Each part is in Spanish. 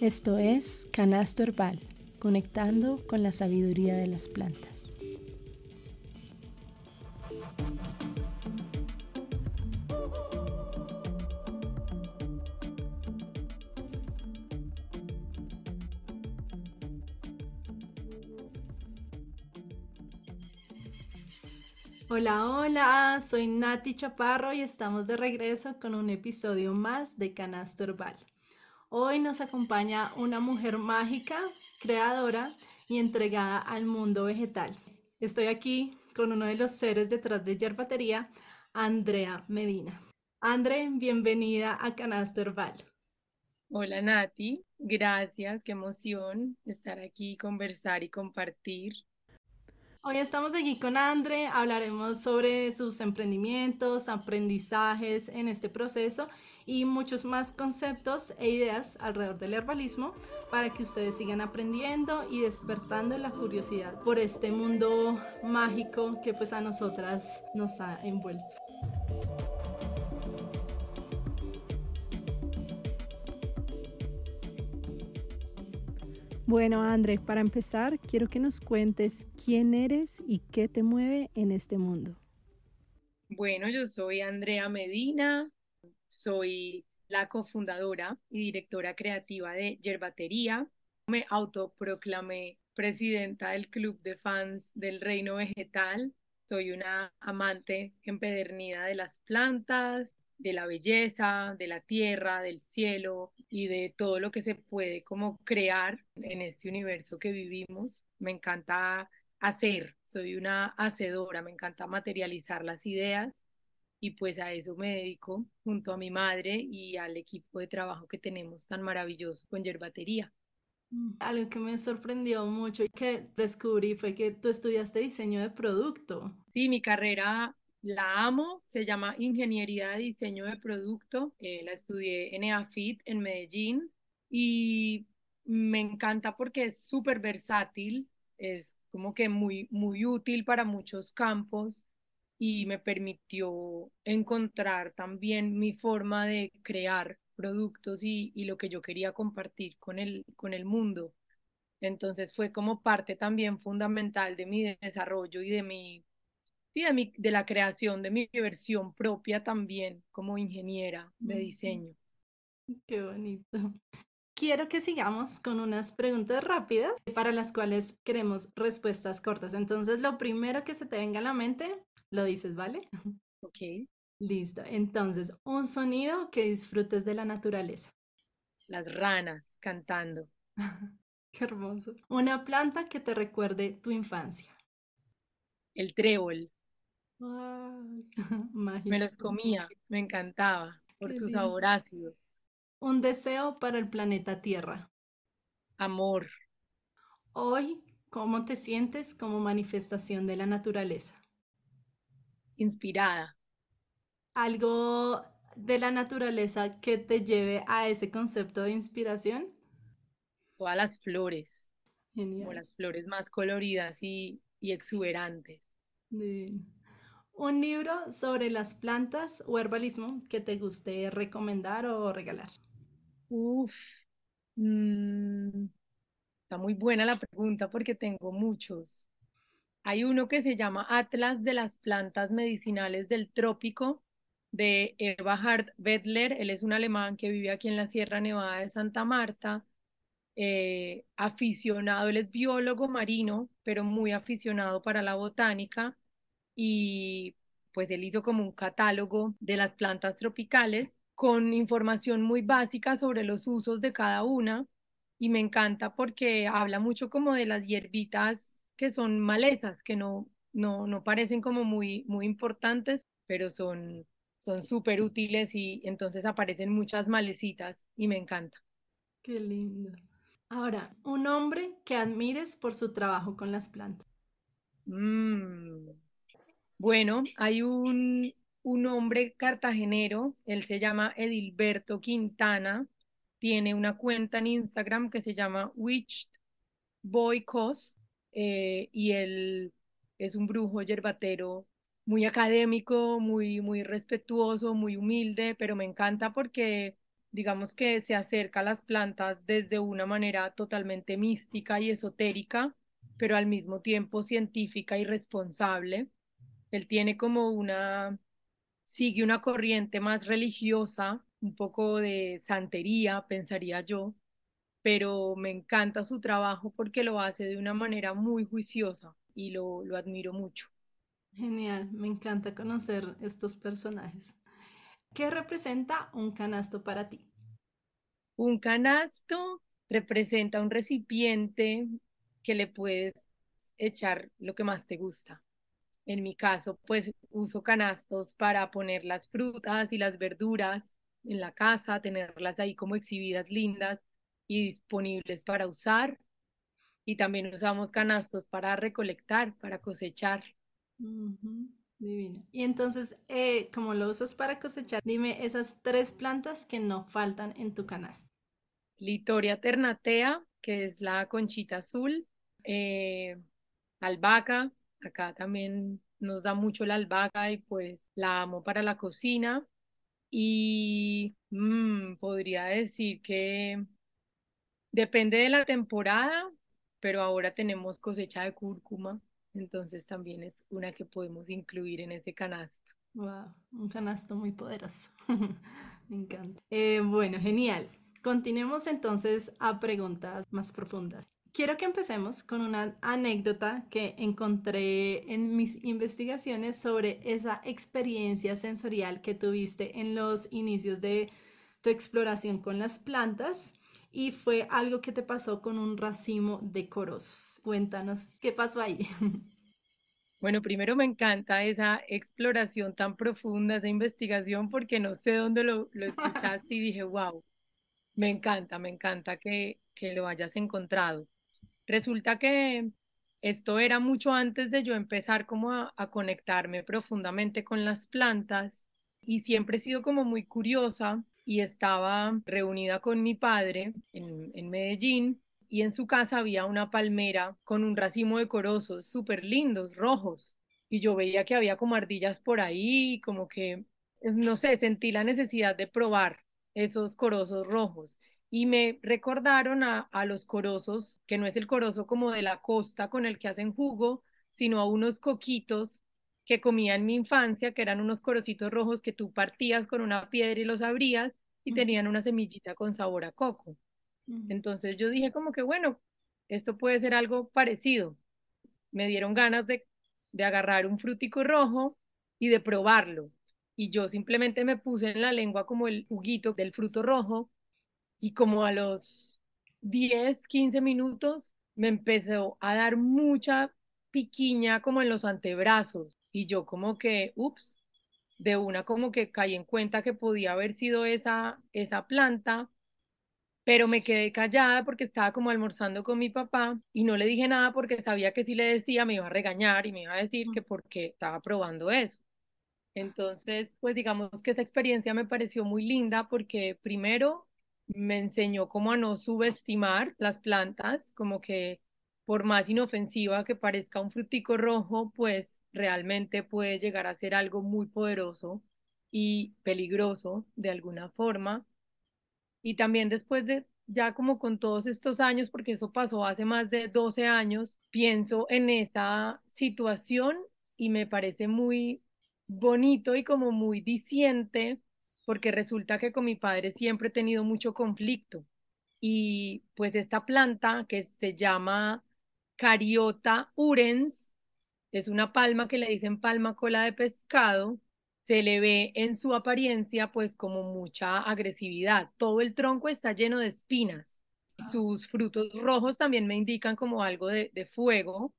Esto es Canasto Herbal, conectando con la sabiduría de las plantas. Hola, hola, soy Nati Chaparro y estamos de regreso con un episodio más de Canasto Herbal. Hoy nos acompaña una mujer mágica, creadora y entregada al mundo vegetal. Estoy aquí con uno de los seres detrás de Yerbatería, Andrea Medina. Andre, bienvenida a Canasto Herbal. Hola Nati, gracias, qué emoción estar aquí, conversar y compartir. Hoy estamos aquí con Andre, hablaremos sobre sus emprendimientos, aprendizajes en este proceso y muchos más conceptos e ideas alrededor del herbalismo para que ustedes sigan aprendiendo y despertando la curiosidad por este mundo mágico que pues a nosotras nos ha envuelto. Bueno, André, para empezar, quiero que nos cuentes quién eres y qué te mueve en este mundo. Bueno, yo soy Andrea Medina, soy la cofundadora y directora creativa de Yerbatería. Me autoproclamé presidenta del club de fans del reino vegetal. Soy una amante empedernida de las plantas, de la belleza, de la tierra, del cielo y de todo lo que se puede como crear en este universo que vivimos. Me encanta hacer, soy una hacedora, me encanta materializar las ideas y pues a eso me dedico junto a mi madre y al equipo de trabajo que tenemos tan maravilloso con Yerbatería. Mm, algo que me sorprendió mucho y que descubrí fue que tú estudiaste diseño de producto. Sí, mi carrera la amo, se llama Ingeniería de Diseño de Producto, eh, la estudié en EAFIT en Medellín y me encanta porque es súper versátil, es como que muy, muy útil para muchos campos y me permitió encontrar también mi forma de crear productos y, lo que yo quería compartir con el, con el mundo. Entonces fue como parte también fundamental de mi desarrollo y de mi, de, mi, de la creación de mi versión propia también como ingeniera de diseño. Qué bonito. Quiero que sigamos con unas preguntas rápidas para las cuales queremos respuestas cortas. Entonces, lo primero que se te venga a la mente, lo dices, ¿vale? Ok. Listo. Entonces, un sonido que disfrutes de la naturaleza. Las ranas cantando. Qué hermoso. Una planta que te recuerde tu infancia. El trébol. Me los comía, me encantaba por su sabor ácido. Un deseo para el planeta Tierra. Amor. Hoy, ¿cómo te sientes como manifestación de la naturaleza? inspirada. ¿Algo de la naturaleza que te lleve a ese concepto de inspiración? Todas las flores, como las flores más coloridas y, exuberantes. Un libro sobre las plantas o herbalismo que te guste recomendar o regalar. Uf, mm, está muy buena la pregunta porque tengo muchos. Hay uno que se llama Atlas de las plantas medicinales del trópico de Eberhard Wedler. Él es un alemán que vive aquí en la Sierra Nevada de Santa Marta. Eh, aficionado, él es biólogo marino, pero muy aficionado para la botánica y pues él hizo como un catálogo de las plantas tropicales con información muy básica sobre los usos de cada una y me encanta porque habla mucho como de las hierbitas que son malezas, que no, no, no parecen como muy, muy importantes, pero son son súper útiles y entonces aparecen muchas malecitas y me encanta. Qué lindo. Ahora, un hombre que admires por su trabajo con las plantas. Mm. Bueno, hay un, un hombre cartagenero, él se llama Edilberto Quintana, tiene una cuenta en Instagram que se llama Witched Boy Cos eh, y él es un brujo yerbatero muy académico, muy, muy respetuoso, muy humilde, pero me encanta porque digamos que se acerca a las plantas desde una manera totalmente mística y esotérica, pero al mismo tiempo científica y responsable. Él tiene como una, sigue una corriente más religiosa, un poco de santería, pensaría yo, pero me encanta su trabajo porque lo hace de una manera muy juiciosa y lo, lo admiro mucho. Genial, me encanta conocer estos personajes. ¿Qué representa un canasto para ti? Un canasto representa un recipiente que le puedes echar lo que más te gusta. En mi caso, pues uso canastos para poner las frutas y las verduras en la casa, tenerlas ahí como exhibidas lindas y disponibles para usar. Y también usamos canastos para recolectar, para cosechar. Divino. Y entonces, eh, como lo usas para cosechar, dime esas tres plantas que no faltan en tu canasta. Litoria ternatea, que es la conchita azul, eh, albahaca, acá también nos da mucho la albahaca y pues la amo para la cocina. Y mm, podría decir que depende de la temporada, pero ahora tenemos cosecha de cúrcuma, entonces también es una que podemos incluir en ese canasto. Wow, un canasto muy poderoso. Me encanta. Eh, bueno, genial. Continuemos entonces a preguntas más profundas. Quiero que empecemos con una anécdota que encontré en mis investigaciones sobre esa experiencia sensorial que tuviste en los inicios de tu exploración con las plantas y fue algo que te pasó con un racimo de corozos. Cuéntanos qué pasó ahí. Bueno, primero me encanta esa exploración tan profunda, esa investigación, porque no sé dónde lo, lo escuchaste y dije, wow, me encanta, me encanta que, que lo hayas encontrado. Resulta que esto era mucho antes de yo empezar como a, conectarme profundamente con las plantas y siempre he sido como muy curiosa y estaba reunida con mi padre en, en Medellín y en su casa había una palmera con un racimo de corozos súper lindos, rojos. Y yo veía que había como ardillas por ahí, como que, no sé, sentí la necesidad de probar esos corozos rojos. Y me recordaron a, a los corozos, que no es el corozo como de la costa con el que hacen jugo, sino a unos coquitos que comía en mi infancia, que eran unos corocitos rojos que tú partías con una piedra y los abrías y tenían una semillita con sabor a coco. Entonces yo dije como que bueno, esto puede ser algo parecido. Me dieron ganas de, de agarrar un frutico rojo y de probarlo. Y yo simplemente me puse en la lengua como el juguito del fruto rojo y como a los 10, 15 minutos me empezó a dar mucha piquiña como en los antebrazos y yo como que, ups, de una como que caí en cuenta que podía haber sido esa, esa planta, pero me quedé callada porque estaba como almorzando con mi papá y no le dije nada porque sabía que si le decía me iba a regañar y me iba a decir que porque estaba probando eso. Entonces, pues digamos que esa experiencia me pareció muy linda porque primero me enseñó cómo a no subestimar las plantas, como que por más inofensiva que parezca un frutico rojo, pues realmente puede llegar a ser algo muy poderoso y peligroso de alguna forma. Y también después de, ya como con todos estos años, porque eso pasó hace más de 12 años, pienso en esa situación y me parece muy bonito y como muy diciente, porque resulta que con mi padre siempre he tenido mucho conflicto. Y pues esta planta que se llama Cariota urens, es una palma que le dicen palma cola de pescado, se le ve en su apariencia pues como mucha agresividad. Todo el tronco está lleno de espinas. Sus frutos rojos también me indican como algo de, de fuego,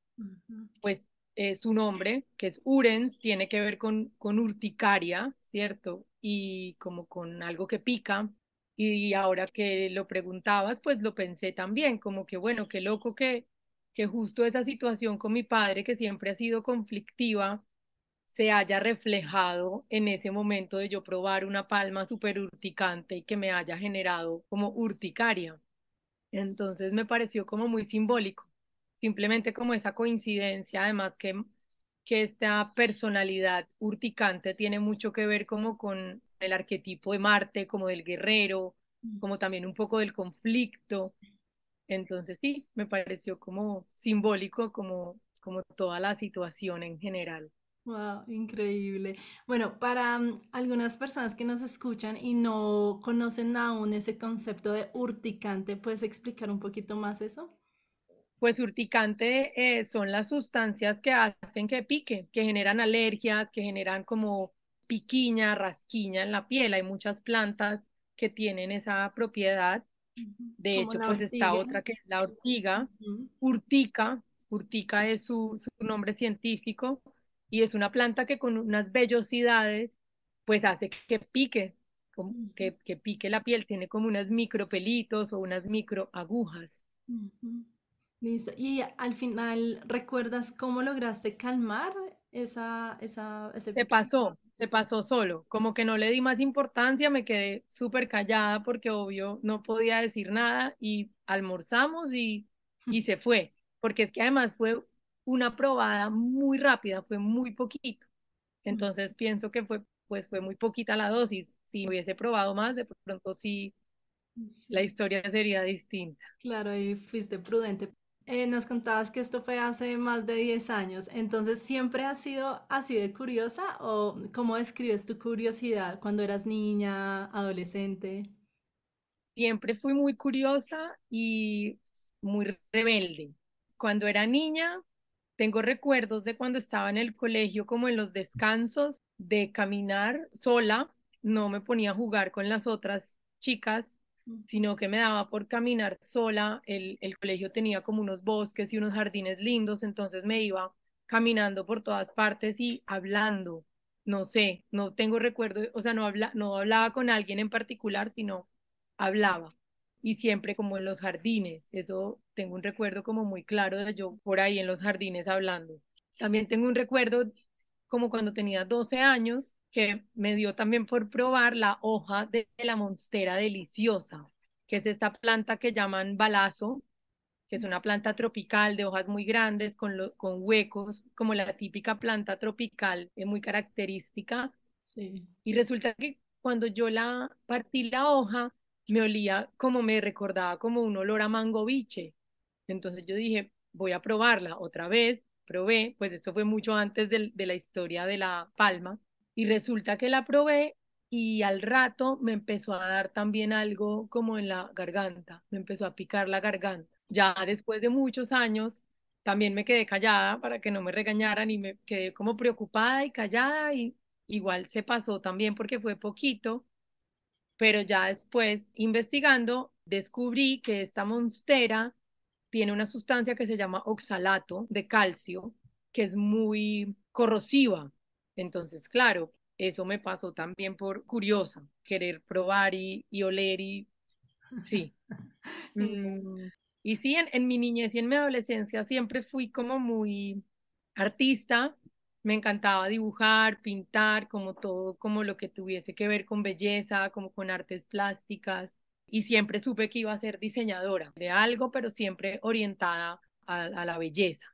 pues eh, su nombre, que es Urens, tiene que ver con, con urticaria, ¿cierto? Y como con algo que pica. Y ahora que lo preguntabas, pues lo pensé también, como que bueno, qué loco que que justo esa situación con mi padre, que siempre ha sido conflictiva, se haya reflejado en ese momento de yo probar una palma súper urticante y que me haya generado como urticaria. Entonces me pareció como muy simbólico, simplemente como esa coincidencia, además que, que esta personalidad urticante tiene mucho que ver como con el arquetipo de Marte, como del guerrero, como también un poco del conflicto. Entonces sí, me pareció como simbólico, como, como toda la situación en general. Wow, increíble. Bueno, para mm, algunas personas que nos escuchan y no conocen aún ese concepto de urticante, ¿puedes explicar un poquito más eso? Pues urticante eh, son las sustancias que hacen que pique, que generan alergias, que generan como piquiña, rasquiña en la piel. Hay muchas plantas que tienen esa propiedad. De Como hecho, pues está otra que es la ortiga, urtica. Urtica es su, su nombre científico y es una planta que con unas vellosidades pues hace que pique, que, que pique la piel. Tiene como unas micropelitos o unas microagujas. ujú. Listo. Y al final, ¿recuerdas cómo lograste calmar esa, esa, ese Se pasó, se pasó solo, como que no le di más importancia, me quedé súper callada porque obvio no podía decir nada y almorzamos y, y se fue, porque es que además fue una probada muy rápida, fue muy poquito, entonces pienso que fue, pues fue muy poquita la dosis, si hubiese probado más, de pronto sí, la Sí. historia sería distinta. Claro, y fuiste prudente. Eh, nos contabas que esto fue hace más de 10 años, entonces ¿siempre has sido así de curiosa o cómo describes tu curiosidad cuando eras niña, adolescente? Siempre fui muy curiosa y muy rebelde. Cuando era niña, tengo recuerdos de cuando estaba en el colegio, como en los descansos, de caminar sola. No me ponía a jugar con las otras chicas, sino que me daba por caminar sola. El, el colegio tenía como unos bosques y unos jardines lindos, entonces me iba caminando por todas partes y hablando. No sé, no tengo recuerdo, o sea, no habla, no hablaba con alguien en particular, sino hablaba y siempre como en los jardines. Eso tengo un recuerdo como muy claro de yo por ahí en los jardines hablando. También tengo un recuerdo como cuando tenía 12 años que me dio también por probar la hoja de la monstera deliciosa, que es esta planta que llaman balazo, que es una planta tropical de hojas muy grandes con, lo, con huecos, como la típica planta tropical, es muy característica Sí. y resulta que cuando yo la partí la hoja, me olía como me recordaba como un olor a mango biche. Entonces yo dije, voy a probarla otra vez. Probé, pues esto fue mucho antes del- de, la historia de la palma. Y resulta que la probé y al rato me empezó a dar también algo como en la garganta. Me empezó a picar la garganta. Ya después de muchos años, también me quedé callada para que no me regañaran y me quedé como preocupada y callada y igual se pasó también porque fue poquito, pero ya después investigando descubrí que esta monstera tiene una sustancia que se llama oxalato de calcio, que es muy corrosiva. Entonces, claro, eso me pasó también por curiosa, querer probar y, y oler y sí. Mm, y sí, en, en mi niñez y en mi adolescencia siempre fui como muy artista, me encantaba dibujar, pintar, como todo, como lo que tuviese que ver con belleza, como con artes plásticas, y siempre supe que iba a ser diseñadora de algo, pero siempre orientada a, a la belleza.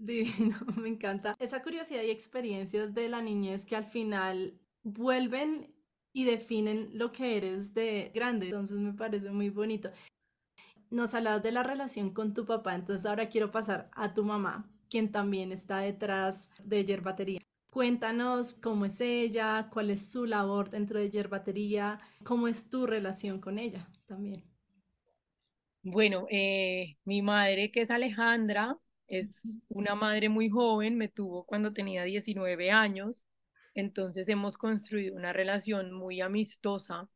Divino, me encanta. Esa curiosidad y experiencias de la niñez que al final vuelven y definen lo que eres de grande. Entonces me parece muy bonito. Nos hablabas de la relación con tu papá, entonces ahora quiero pasar a tu mamá, quien también está detrás de Yerbatería. Cuéntanos cómo es ella, cuál es su labor dentro de Yerbatería, cómo es tu relación con ella también. Bueno, eh, mi madre, que es Alejandra, es una madre muy joven, me tuvo cuando tenía 19 años, entonces hemos construido una relación muy amistosa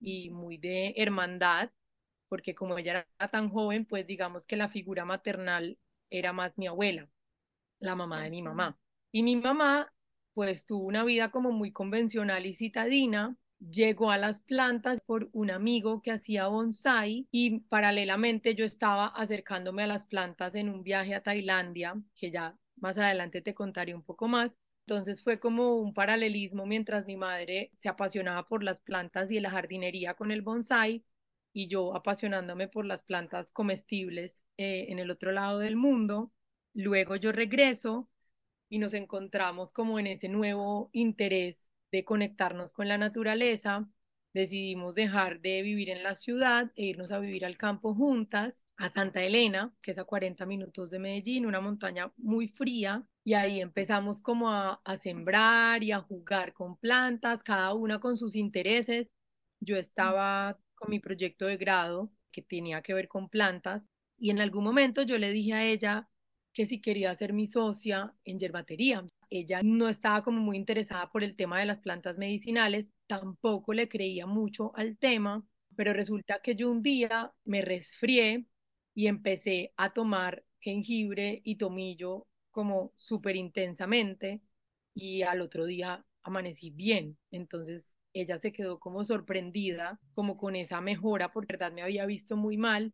y muy de hermandad, porque como ella era tan joven, pues digamos que la figura maternal era más mi abuela, la mamá de mi mamá. Y mi mamá, pues tuvo una vida como muy convencional y citadina, llegó a las plantas por un amigo que hacía bonsai y paralelamente yo estaba acercándome a las plantas en un viaje a Tailandia, que ya más adelante te contaré un poco más. Entonces fue como un paralelismo mientras mi madre se apasionaba por las plantas y la jardinería con el bonsai y yo apasionándome por las plantas comestibles eh, en el otro lado del mundo. Luego yo regreso y nos encontramos como en ese nuevo interés de conectarnos con la naturaleza decidimos dejar de vivir en la ciudad e irnos a vivir al campo juntas, a Santa Elena, que es a 40 minutos de Medellín, una montaña muy fría, y ahí empezamos como a, a sembrar y a jugar con plantas, cada una con sus intereses. Yo estaba con mi proyecto de grado que tenía que ver con plantas y en algún momento yo le dije a ella que si quería ser mi socia en yerbatería. Ella no estaba como muy interesada por el tema de las plantas medicinales, tampoco le creía mucho al tema, pero resulta que yo un día me resfrié y empecé a tomar jengibre y tomillo como súper intensamente y al otro día amanecí bien. Entonces ella se quedó como sorprendida, como con esa mejora, porque verdad me había visto muy mal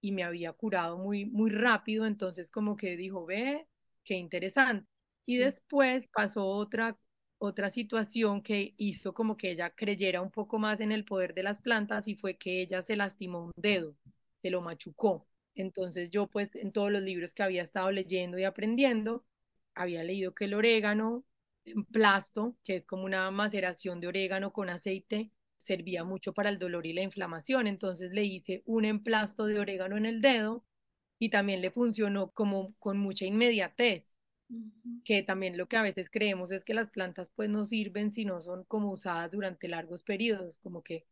y me había curado muy, muy rápido, entonces como que dijo, ve, qué interesante. Y después pasó otra, otra situación que hizo como que ella creyera un poco más en el poder de las plantas y fue que ella se lastimó un dedo, se lo machucó. Entonces yo pues en todos los libros que había estado leyendo y aprendiendo, había leído que el orégano plasto, que es como una maceración de orégano con aceite, servía mucho para el dolor y la inflamación. Entonces le hice un emplasto de orégano en el dedo y también le funcionó como con mucha inmediatez, que también lo que a veces creemos es que las plantas pues no sirven si no son como usadas durante largos periodos, como que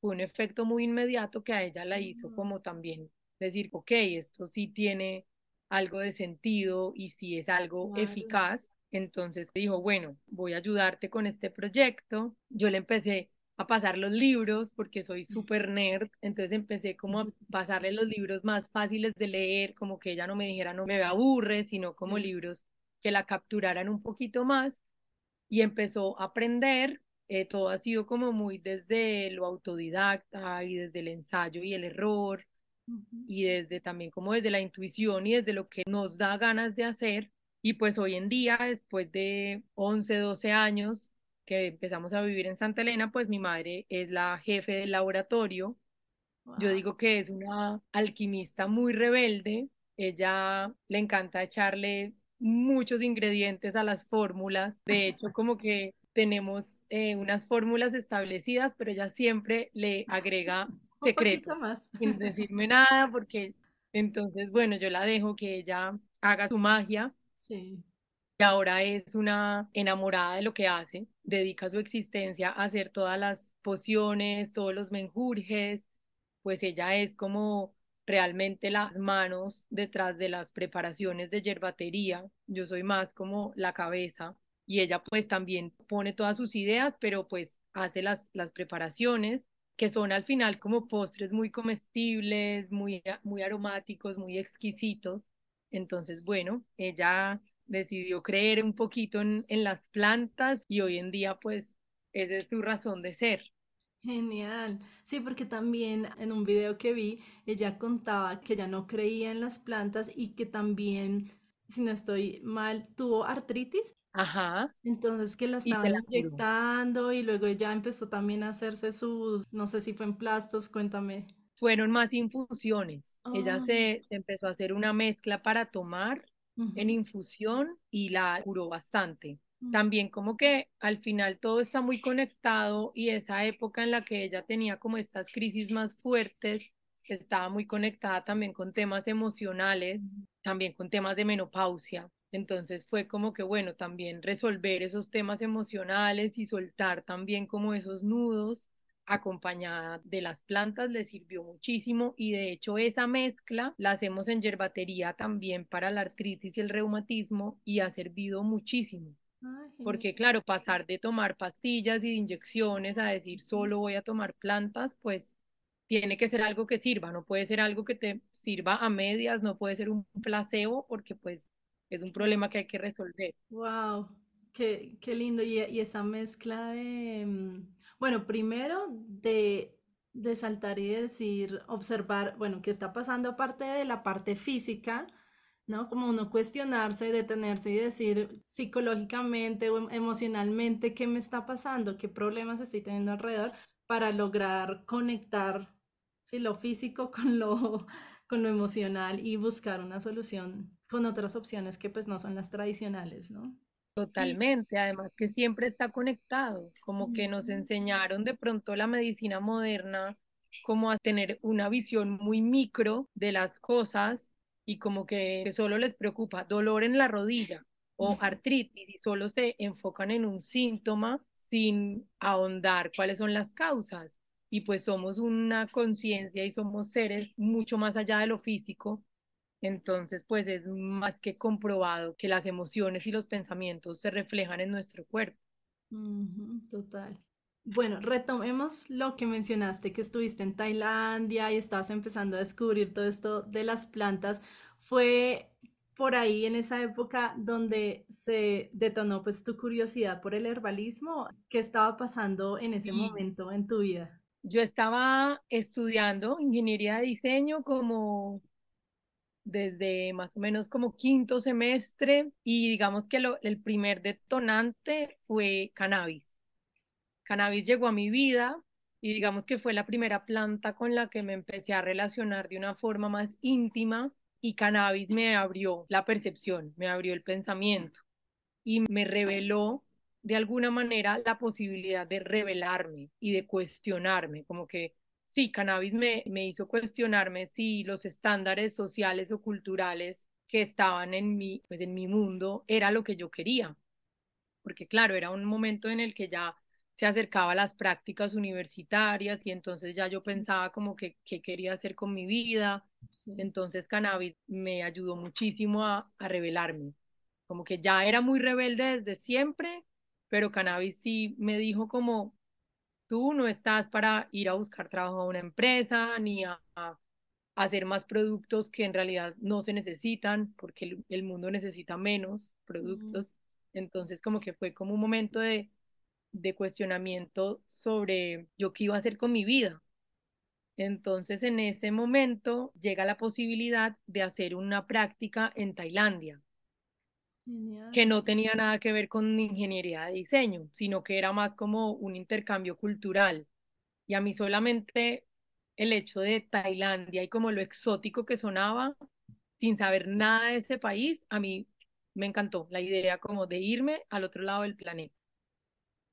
fue un efecto muy inmediato que a ella la hizo como también decir, ok, esto sí tiene algo de sentido y sí es algo eficaz entonces dijo, bueno, voy a ayudarte con este proyecto. Yo le empecé a pasar los libros porque soy súper nerd, entonces empecé como a pasarle los libros más fáciles de leer, como que ella no me dijera no me aburre, sino como libros que la capturaran un poquito más y empezó a aprender. Eh, todo ha sido como muy desde lo autodidacta y desde el ensayo y el error y desde también como desde la intuición y desde lo que nos da ganas de hacer y pues hoy en día, después de 11, 12 años que empezamos a vivir en Santa Elena, pues mi madre es la jefe del laboratorio. Yo digo que es una alquimista muy rebelde. Ella le encanta echarle muchos ingredientes a las fórmulas. De hecho, como que tenemos eh, unas fórmulas establecidas, pero ella siempre le agrega secretos más. sin decirme nada, porque entonces, bueno, yo la dejo que ella haga su magia Sí. Y ahora es una enamorada de lo que hace, dedica su existencia a hacer todas las pociones, todos los menjurjes, pues ella es como realmente las manos detrás de las preparaciones de yerbatería. Yo soy más como la cabeza y ella pues también pone todas sus ideas, pero pues hace las, las preparaciones que son al final como postres muy comestibles, muy, muy aromáticos, muy exquisitos. Entonces, bueno, ella decidió creer un poquito en, las plantas y hoy en día pues esa es su razón de ser. Genial. Sí, porque también en un video que vi, ella contaba que ella no creía en las plantas y que también, si no estoy mal, tuvo artritis. Ajá. Entonces que la estaban inyectando y luego ella empezó también a hacerse sus, no sé si fue en plastos, cuéntame. Fueron más infusiones. Ella ah. se, empezó a hacer una mezcla para tomar en infusión y la curó bastante. También como que al final todo está muy conectado y esa época en la que ella tenía como estas crisis más fuertes, estaba muy conectada también con temas emocionales, también con temas de menopausia. Entonces fue como que, bueno, también resolver esos temas emocionales y soltar también como esos nudos acompañada de las plantas le sirvió muchísimo y de hecho esa mezcla la hacemos en yerbatería también para la artritis y el reumatismo y ha servido muchísimo. Porque claro, pasar de tomar pastillas y de inyecciones a decir solo voy a tomar plantas, pues tiene que ser algo que sirva, no puede ser algo que te sirva a medias, no puede ser un placebo porque pues es un problema que hay que resolver. Wow, qué, qué lindo. Y, y esa mezcla de mm, bueno, primero de, de saltar y decir, observar, bueno, qué está pasando aparte de la parte física, ¿no? Como uno cuestionarse, detenerse y decir psicológicamente o em, emocionalmente qué me está pasando, qué problemas estoy teniendo alrededor para lograr conectar ¿sí? lo físico con lo, con lo emocional y buscar una solución con otras opciones que pues no son las tradicionales, ¿no? Totalmente, además que siempre está conectado, como que nos enseñaron de pronto la medicina moderna, como a tener una visión muy micro de las cosas y como que solo les preocupa dolor en la rodilla o artritis y solo se enfocan en un síntoma sin ahondar cuáles son las causas. Y pues somos una conciencia y somos seres mucho más allá de lo físico entonces, pues es más que comprobado que las emociones y los pensamientos se reflejan en nuestro cuerpo. Total. Bueno, retomemos lo que mencionaste, que estuviste en Tailandia y estabas empezando a descubrir todo esto de las plantas. ¿Fue por ahí en esa época donde se detonó pues tu curiosidad por el herbalismo? ¿Qué estaba pasando en ese Y momento en tu vida? yo estaba estudiando ingeniería de diseño como desde más o menos como quinto semestre y digamos que lo, el primer detonante fue cannabis. Cannabis llegó a mi vida y digamos que fue la primera planta con la que me empecé a relacionar de una forma más íntima y cannabis me abrió la percepción, me abrió el pensamiento y me reveló de alguna manera la posibilidad de revelarme y de cuestionarme, como que sí, cannabis me, me hizo cuestionarme si los estándares sociales o culturales que estaban en mi, pues en mi mundo era lo que yo quería, porque claro, era un momento en el que ya se acercaba a las prácticas universitarias y entonces ya yo pensaba como que qué quería hacer con mi vida. Sí. Entonces cannabis me ayudó muchísimo a, a revelarme. Como que ya era muy rebelde desde siempre, pero cannabis sí me dijo como tú no estás para ir a buscar trabajo a una empresa ni a, a hacer más productos que en realidad no se necesitan, porque el, el mundo necesita menos productos. Entonces como que fue como un momento de, de cuestionamiento sobre yo qué iba a hacer con mi vida. Entonces en ese momento llega la posibilidad de hacer una práctica en Tailandia, Genial. que no tenía nada que ver con ingeniería de diseño, sino que era más como un intercambio cultural. Y a mí solamente el hecho de Tailandia y como lo exótico que sonaba, sin saber nada de ese país, a mí me encantó la idea como de irme al otro lado del planeta.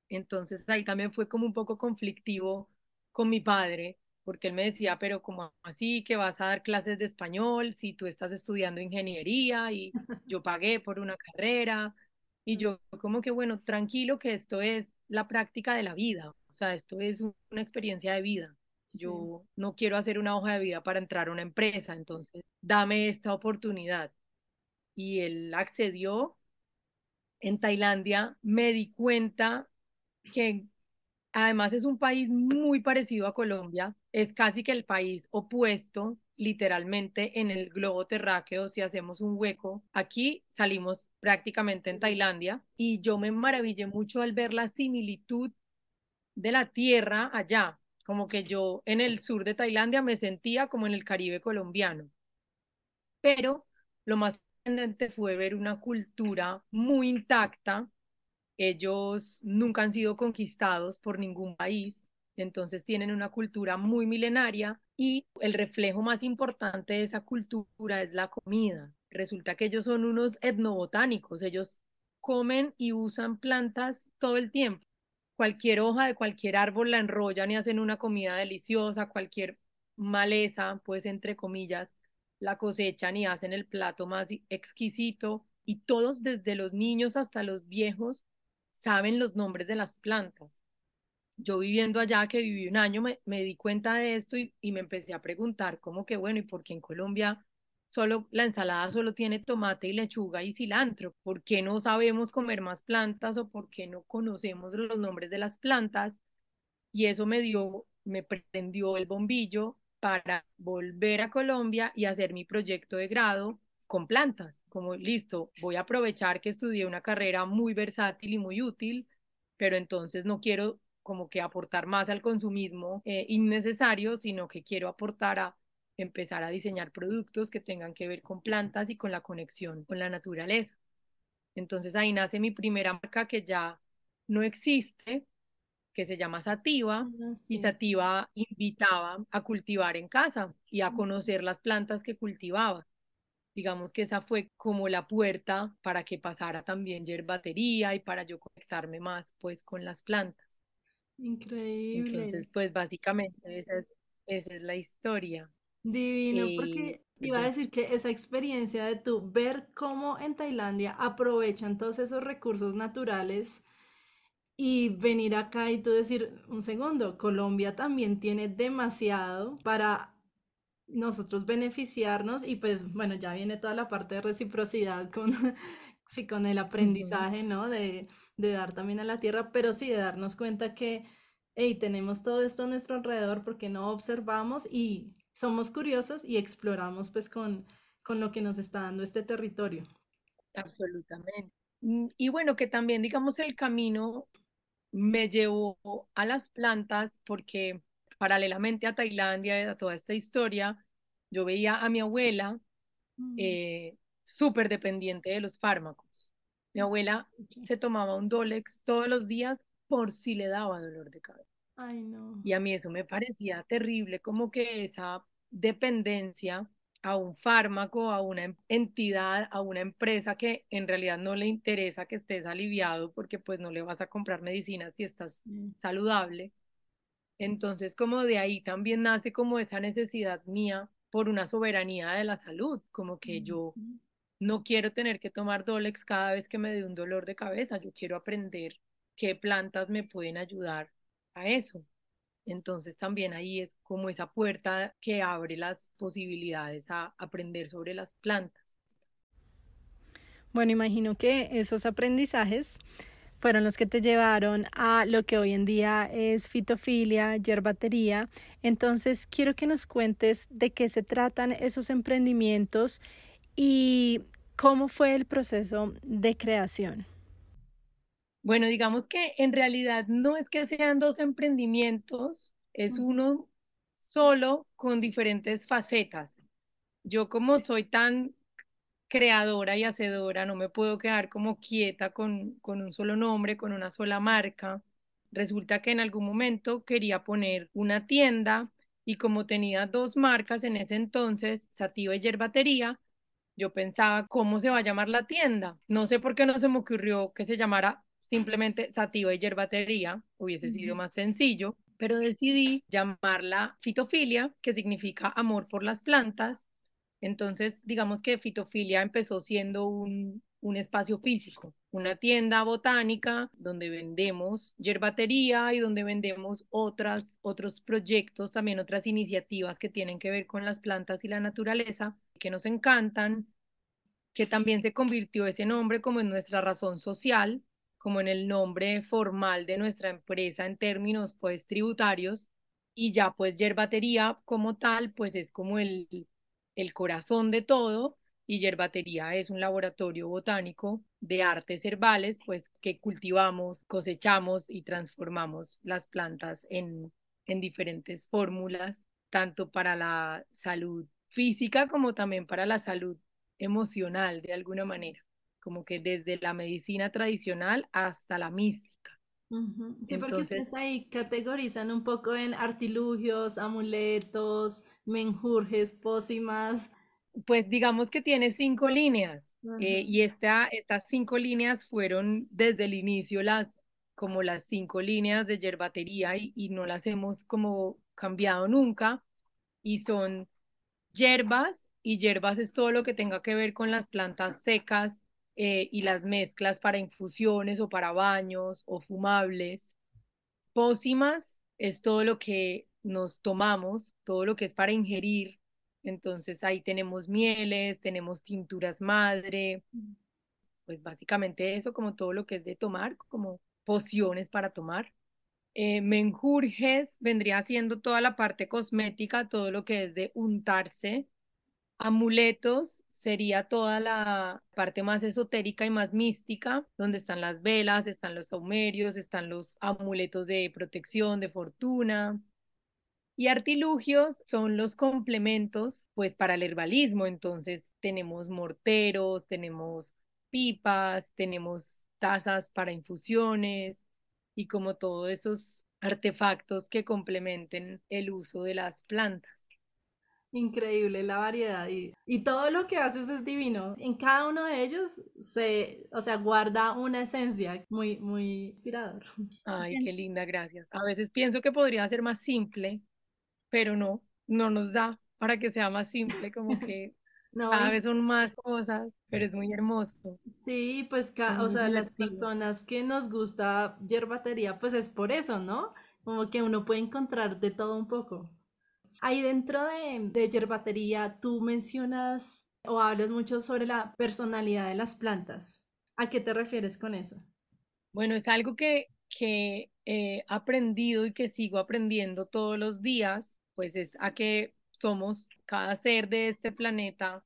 Entonces ahí también fue como un poco conflictivo con mi padre, porque él me decía, pero ¿cómo así que vas a dar clases de español si tú estás estudiando ingeniería y yo pagué por una carrera? Y yo como que, bueno, tranquilo que esto es la práctica de la vida, o sea, esto es un- una experiencia de vida. Sí. Yo no quiero hacer una hoja de vida para entrar a una empresa, entonces dame esta oportunidad. Y él accedió. En Tailandia me di cuenta que Además, es un país muy parecido a Colombia, es casi que el país opuesto, literalmente en el globo terráqueo, si hacemos un hueco, aquí salimos prácticamente en Tailandia y yo me maravillé mucho al ver la similitud de la tierra allá, como que yo en el sur de Tailandia me sentía como en el Caribe colombiano, pero lo más sorprendente fue ver una cultura muy intacta ellos nunca han sido conquistados por ningún país, entonces tienen una cultura muy milenaria y el reflejo más importante de esa cultura es la comida. Resulta que ellos son unos etnobotánicos, ellos comen y usan plantas todo el tiempo. Cualquier hoja de cualquier árbol la enrollan y hacen una comida deliciosa, cualquier maleza, pues entre comillas, la cosechan y hacen el plato más exquisito y todos, desde los niños hasta los viejos, saben los nombres de las plantas. Yo viviendo allá, que viví un año, me, me di cuenta de esto y, y me empecé a preguntar cómo que bueno, ¿y por qué en Colombia solo la ensalada solo tiene tomate y lechuga y cilantro? ¿Por qué no sabemos comer más plantas o por qué no conocemos los nombres de las plantas? Y eso me dio, me prendió el bombillo para volver a Colombia y hacer mi proyecto de grado con plantas, como listo, voy a aprovechar que estudié una carrera muy versátil y muy útil, pero entonces no quiero como que aportar más al consumismo eh, innecesario, sino que quiero aportar a empezar a diseñar productos que tengan que ver con plantas y con la conexión con la naturaleza. Entonces ahí nace mi primera marca que ya no existe, que se llama Sativa, Ah, y sí. Sativa invitaba a cultivar en casa y a conocer las plantas que cultivaba. Digamos que esa fue como la puerta para que pasara también yerbatería y para yo conectarme más pues con las plantas. Increíble. Entonces, pues básicamente esa es, esa es la historia. Divino, Eh, porque iba a decir que esa experiencia de tú ver cómo en Tailandia aprovechan todos esos recursos naturales y venir acá y tú decir, un segundo, Colombia también tiene demasiado para nosotros beneficiarnos y pues bueno, ya viene toda la parte de reciprocidad con, sí, con el aprendizaje, ¿no? De, de dar también a la tierra, pero sí de darnos cuenta que, hey, tenemos todo esto a nuestro alrededor porque no observamos y somos curiosos y exploramos pues con, con lo que nos está dando este territorio. absolutamente. Mm, Y bueno, que también, digamos, el camino me llevó a las plantas porque paralelamente a Tailandia y a toda esta historia, yo veía a mi abuela Mm, eh, súper dependiente de los fármacos. Mi abuela pucha. se tomaba un Dolex todos los días por si le daba dolor de cabeza. Ay, no. Y a mí eso me parecía terrible, como que esa dependencia a un fármaco, a una em- entidad, a una empresa que en realidad no le interesa que estés aliviado porque pues no le vas a comprar medicinas si estás Sí. saludable. Entonces como de ahí también nace como esa necesidad mía por una soberanía de la salud, como que yo Ujú. no quiero tener que tomar Dolex cada vez que me dé un dolor de cabeza, yo quiero aprender qué plantas me pueden ayudar a eso. Entonces también ahí es como esa puerta que abre las posibilidades a aprender sobre las plantas. Bueno, imagino que esos aprendizajes fueron los que te llevaron a lo que hoy en día es fitofilia, yerbatería. Entonces, quiero que nos cuentes de qué se tratan esos emprendimientos y cómo fue el proceso de creación. Bueno, digamos que en realidad no es que sean dos emprendimientos, es uno solo con diferentes facetas. Yo como soy tan creadora y hacedora, no me puedo quedar como quieta con, con un solo nombre, con una sola marca. Resulta que en algún momento quería poner una tienda y como tenía dos marcas en ese entonces, Sativa y Yerbatería, yo pensaba cómo se va a llamar la tienda. No sé por qué no se me ocurrió que se llamara simplemente Sativa y Yerbatería, hubiese sido más sencillo, pero decidí llamarla Fitofilia, que significa amor por las plantas entonces, digamos que Fitofilia empezó siendo un, un espacio físico, una tienda botánica donde vendemos yerbatería y donde vendemos otras, otros proyectos, también otras iniciativas que tienen que ver con las plantas y la naturaleza, que nos encantan, que también se convirtió ese nombre como en nuestra razón social, como en el nombre formal de nuestra empresa en términos pues tributarios. Y ya pues yerbatería como tal pues es como el, el corazón de todo y yerbatería es un laboratorio botánico de artes herbales pues que cultivamos, cosechamos y transformamos las plantas en, en diferentes fórmulas tanto para la salud física como también para la salud emocional de alguna manera, como que desde la medicina tradicional hasta la mística. Ujú. Sí, porque ustedes Entonces, ahí categorizan un poco en artilugios, amuletos, menjurjes, pócimas. pues digamos que tiene cinco líneas eh, y esta, estas cinco líneas fueron desde el inicio las como las cinco líneas de yerbatería y, y no las hemos como cambiado nunca y son hierbas y hierbas es todo lo que tenga que ver con las plantas secas eh, y las mezclas para infusiones o para baños o fumables. Pócimas es todo lo que nos tomamos, todo lo que es para ingerir. Entonces ahí tenemos mieles, tenemos tinturas madre, pues básicamente eso, como todo lo que es de tomar, como pociones para tomar. Eh, menjurjes vendría siendo toda la parte cosmética, todo lo que es de untarse. Amuletos sería toda la parte más esotérica y más mística, donde están las velas, están los saumerios, están los amuletos de protección, de fortuna. Y artilugios son los complementos, pues, para el herbalismo. Entonces, tenemos morteros, tenemos pipas, tenemos tazas para infusiones y como todos esos artefactos que complementen el uso de las plantas. Increíble la variedad y, y, todo lo que haces es divino. En cada uno de ellos se, o sea, guarda una esencia muy, muy inspirador. Ay, qué linda, gracias. A veces pienso que podría ser más simple, pero no, no nos da para que sea más simple, como que no, cada vez son más cosas, pero es muy hermoso. Sí, pues, o sea, las personas que nos gusta yerbatería, pues es por eso, ¿no? Como que uno puede encontrar de todo un poco. Ahí dentro de, de yerbatería, tú mencionas o hablas mucho sobre la personalidad de las plantas. ¿A qué te refieres con eso? Bueno, es algo que, que he aprendido y que sigo aprendiendo todos los días, pues es a que somos, cada ser de este planeta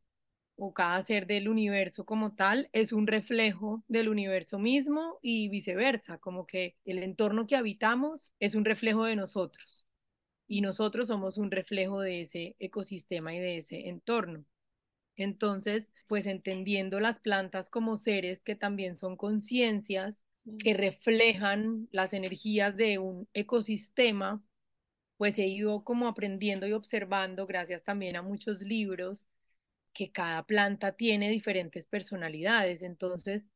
o cada ser del universo como tal es un reflejo del universo mismo y viceversa, como que el entorno que habitamos es un reflejo de nosotros y nosotros somos un reflejo de ese ecosistema y de ese entorno. Entonces, pues entendiendo las plantas como seres que también son conciencias, que reflejan las energías de un ecosistema, pues he ido como aprendiendo y observando, gracias también a muchos libros, que cada planta tiene diferentes personalidades. Entonces,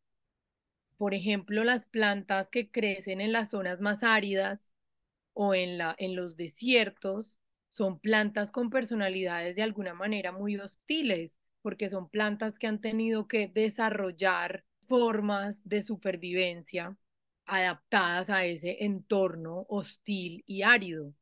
por ejemplo, las plantas que crecen en las zonas más áridas o en, la, en los desiertos son plantas con personalidades de alguna manera muy hostiles, porque son plantas que han tenido que desarrollar formas de supervivencia adaptadas a ese entorno hostil y árido.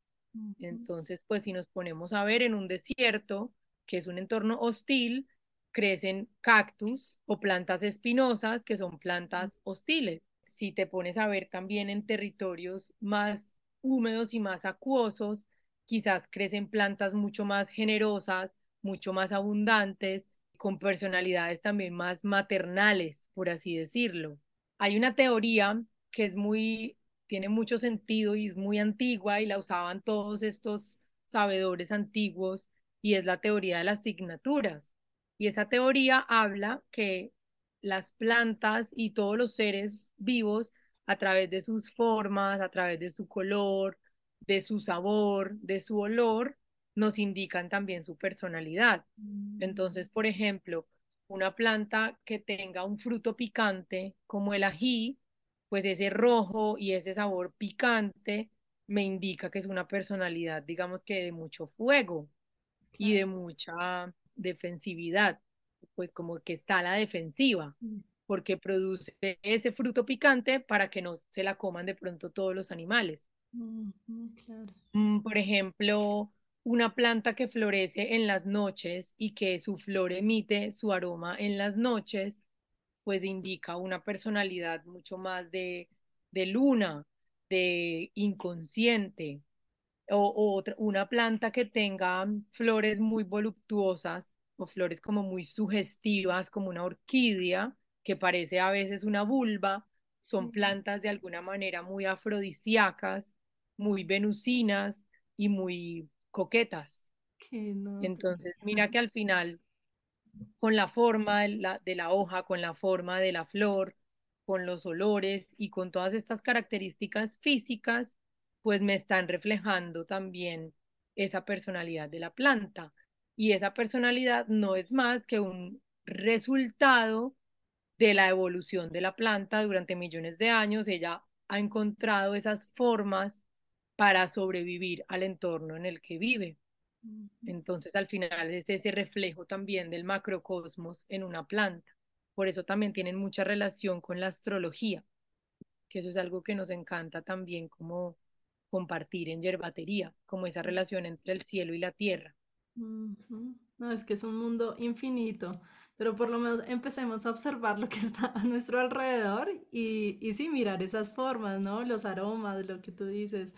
Entonces, pues si nos ponemos a ver en un desierto, que es un entorno hostil, crecen cactus o plantas espinosas, que son plantas hostiles. Si te pones a ver también en territorios más húmedos y más acuosos, quizás crecen plantas mucho más generosas, mucho más abundantes, con personalidades también más maternales, por así decirlo. Hay una teoría que es muy, tiene mucho sentido y es muy antigua y la usaban todos estos sabedores antiguos y es la teoría de las signaturas. Y esa teoría habla que las plantas y todos los seres vivos a través de sus formas, a través de su color, de su sabor, de su olor, nos indican también su personalidad. Mm. Entonces, por ejemplo, una planta que tenga un fruto picante como el ají, pues ese rojo y ese sabor picante me indica que es una personalidad, digamos que de mucho fuego y de mucha defensividad, pues como que está a la defensiva. Porque produce ese fruto picante para que no se la coman de pronto todos los animales. Mm, por ejemplo, una planta que florece en las noches y que su flor emite su aroma en las noches, pues indica una personalidad mucho más de, de luna, de inconsciente, o, o, una planta que tenga flores muy voluptuosas o flores como muy sugestivas, como una orquídea, que parece a veces una vulva, son plantas de alguna manera muy afrodisíacas, muy venusinas y muy coquetas. Entonces, mira que al final, con la forma de la, de la hoja, con la forma de la flor, con los olores y con todas estas características físicas, pues me están reflejando también esa personalidad de la planta. Y esa personalidad no es más que un resultado de la evolución de la planta durante millones de años. Ella ha encontrado esas formas para sobrevivir al entorno en el que vive. Entonces, al final es ese reflejo también del macrocosmos en una planta. Por eso también tienen mucha relación con la astrología, que eso es algo que nos encanta también como compartir en yerbatería, como esa relación entre el cielo y la tierra. No, es que es un mundo infinito pero por lo menos empecemos a observar lo que está a nuestro alrededor y, y sí, mirar esas formas, ¿no? Los aromas, lo que tú dices.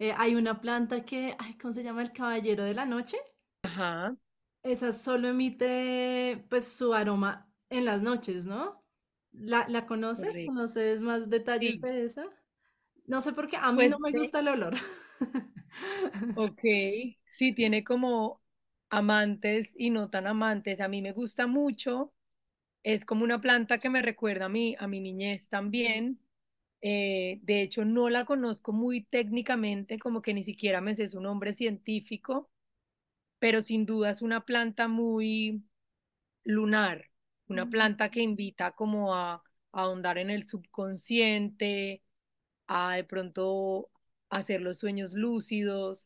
Eh, hay una planta que, ay, ¿cómo se llama? El caballero de la noche. Ajá. Esa solo emite, pues, su aroma en las noches, ¿no? ¿La, la conoces? ¿Conoces más detalles de esa? No sé por qué, a mí pues no me gusta el olor. Ok, sí, tiene como amantes y no tan amantes. A mí me gusta mucho. Es como una planta que me recuerda a mí, a mi niñez también. Eh, de hecho, no la conozco muy técnicamente, como que ni siquiera me sé su nombre científico, pero sin duda es una planta muy lunar, una planta que invita como a, a ahondar en el subconsciente, a de pronto hacer los sueños lúcidos.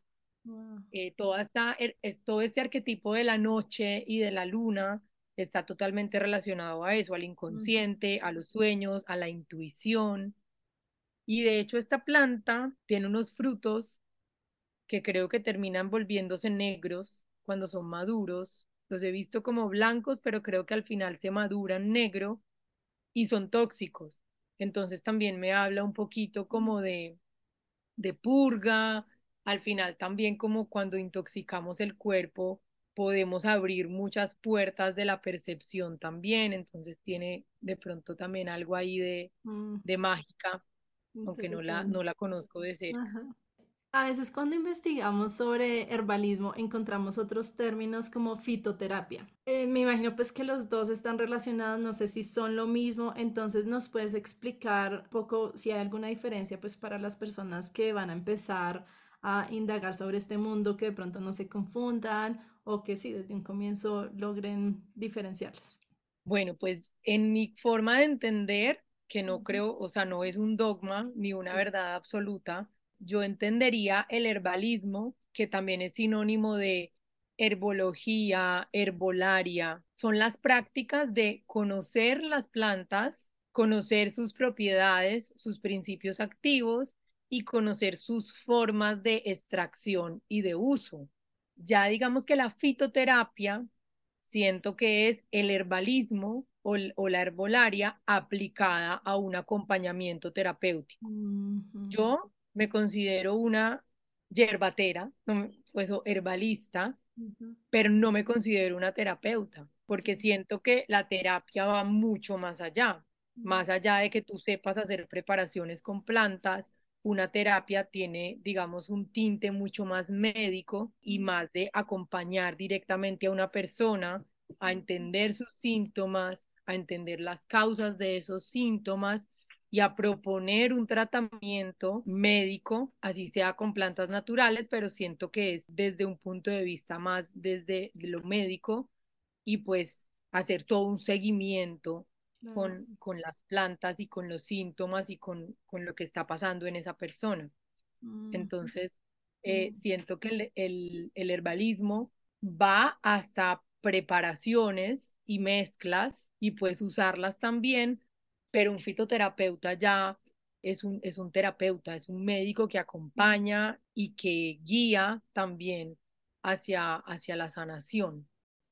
Eh, toda esta, er, todo este arquetipo de la noche y de la luna está totalmente relacionado a eso, al inconsciente, a los sueños, a la intuición. Y de hecho esta planta tiene unos frutos que creo que terminan volviéndose negros cuando son maduros. Los he visto como blancos, pero creo que al final se maduran negro y son tóxicos. Entonces también me habla un poquito como de, de purga, al final también como cuando intoxicamos el cuerpo podemos abrir muchas puertas de la percepción también, entonces tiene de pronto también algo ahí de, mm. de mágica, aunque no la, no la conozco de cerca. A veces cuando investigamos sobre herbalismo encontramos otros términos como fitoterapia. Eh, me imagino pues que los dos están relacionados, no sé si son lo mismo, entonces nos puedes explicar un poco si hay alguna diferencia pues para las personas que van a empezar a indagar sobre este mundo, que de pronto no se confundan o que sí desde un comienzo logren diferenciarlas. Bueno, pues en mi forma de entender, que no creo, o sea, no es un dogma ni una verdad absoluta, yo entendería el herbalismo, que también es sinónimo de herbología, herbolaria. Son las prácticas de conocer las plantas, conocer sus propiedades, sus principios activos y conocer sus formas de extracción y de uso. Ya digamos que la fitoterapia, siento que es el herbalismo o, la herbolaria aplicada a un acompañamiento terapéutico. Yo me considero una yerbatera, pues herbalista, pero no me considero una terapeuta, porque siento que la terapia va mucho más allá, más allá de que tú sepas hacer preparaciones con plantas, una terapia tiene, digamos, un tinte mucho más médico y más de acompañar directamente a una persona a entender sus síntomas, a entender las causas de esos síntomas y a proponer un tratamiento médico, así sea con plantas naturales, pero siento que es desde un punto de vista más desde lo médico y pues hacer todo un seguimiento con, con las plantas y con los síntomas y con, con lo que está pasando en esa persona. Mm. Entonces, eh, siento que el, el, el herbalismo va hasta preparaciones y mezclas y puedes usarlas también pero un fitoterapeuta ya es un, es un terapeuta, es un médico que acompaña y que guía también hacia, hacia la sanación.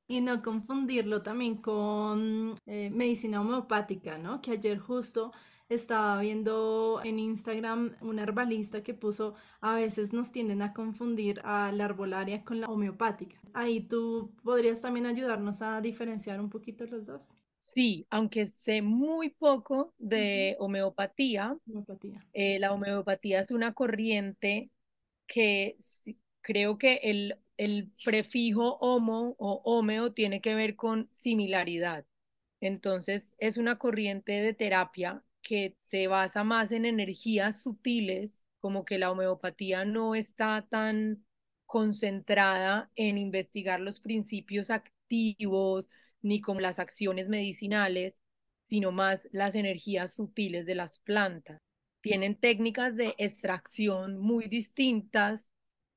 Y no confundirlo también con eh, medicina homeopática, ¿no? Que ayer justo estaba viendo en Instagram una herbalista que puso, a veces nos tienden a confundir a la herbolaria con la homeopática. Ahí tú podrías también ayudarnos a diferenciar un poquito los dos. Sí, aunque sé muy poco de homeopatía, eh, la homeopatía es una corriente que creo que el, el prefijo homo o homeo tiene que ver con similaridad. Entonces, es una corriente de terapia que se basa más en energías sutiles, como que la homeopatía no está tan concentrada en investigar los principios activos, ni como las acciones medicinales, sino más las energías sutiles de las plantas. Tienen técnicas de extracción muy distintas,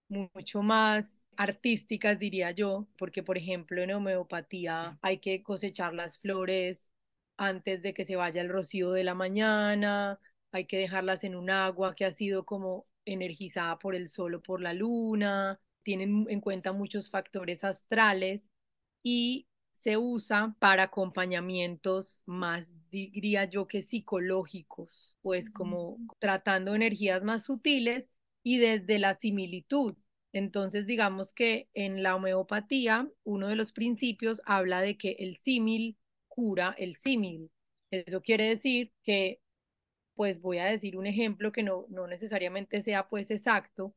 mucho más artísticas, diría yo, porque por ejemplo en homeopatía hay que cosechar las flores antes de que se vaya el rocío de la mañana, hay que dejarlas en un agua que ha sido como energizada por el sol o por la luna, tienen en cuenta muchos factores astrales y se usa para acompañamientos más, diría yo, que psicológicos, pues como tratando energías más sutiles y desde la similitud. Entonces, digamos que en la homeopatía, uno de los principios habla de que el símil cura el símil. Eso quiere decir que, pues voy a decir un ejemplo que no, no necesariamente sea pues exacto,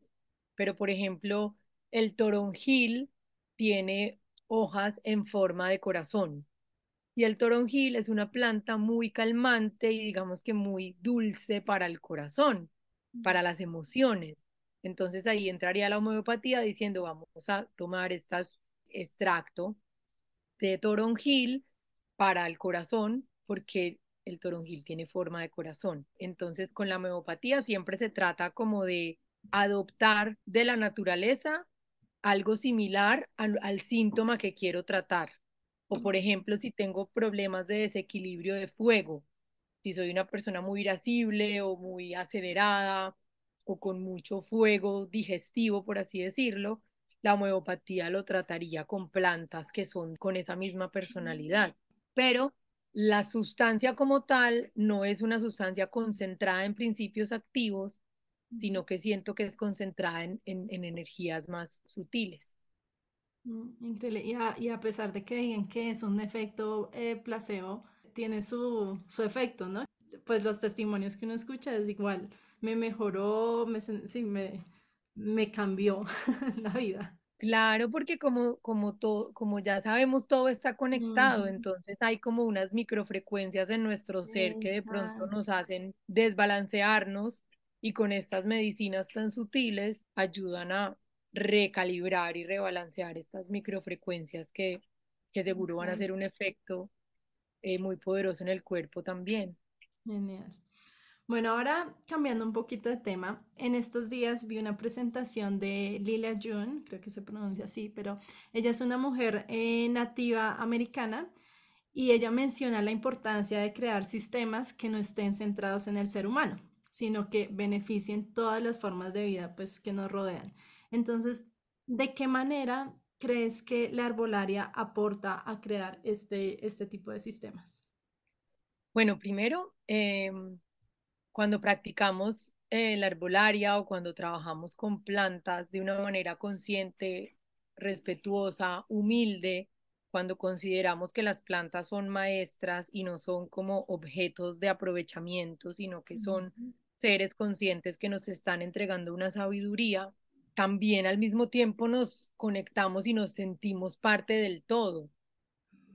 pero por ejemplo, el toronjil tiene hojas en forma de corazón. Y el toronjil es una planta muy calmante y digamos que muy dulce para el corazón, para las emociones. Entonces ahí entraría la homeopatía diciendo vamos a tomar estas extracto de toronjil para el corazón, porque el toronjil tiene forma de corazón. Entonces, con la homeopatía siempre se trata como de adoptar de la naturaleza algo similar al, al síntoma que quiero tratar. O por ejemplo, si tengo problemas de desequilibrio de fuego, si soy una persona muy irascible o muy acelerada o con mucho fuego digestivo, por así decirlo, la homeopatía lo trataría con plantas que son con esa misma personalidad. Pero la sustancia como tal no es una sustancia concentrada en principios activos, sino que siento que es concentrada en, en, energías más sutiles. Mm, increíble. Y a, y a, pesar de que digan que es un efecto eh, placebo, tiene su, su efecto, ¿no? Pues los testimonios que uno escucha es igual, me mejoró, me, sí, me, me cambió la vida. Claro, porque como, como, todo, como ya sabemos, todo está conectado, entonces hay como unas microfrecuencias en nuestro ser que de pronto nos hacen desbalancearnos y con estas medicinas tan sutiles ayudan a recalibrar y rebalancear estas microfrecuencias que, que seguro van a hacer un efecto eh, muy poderoso en el cuerpo también. Genial. Bueno, ahora cambiando un poquito de tema, en estos días vi una presentación de Lilia June, creo que se pronuncia así, pero ella es una mujer eh, nativa americana y ella menciona la importancia de crear sistemas que no estén centrados en el ser humano, sino que beneficien todas las formas de vida pues, que nos rodean. Entonces, ¿de qué manera crees que la herbolaria aporta a crear este, este tipo de sistemas? Bueno, primero, em, cuando practicamos eh, la herbolaria o cuando trabajamos con plantas de una manera consciente, respetuosa, humilde, cuando consideramos que las plantas son maestras y no son como objetos de aprovechamiento, sino que son seres conscientes que nos están entregando una sabiduría, también al mismo tiempo nos conectamos y nos sentimos parte del todo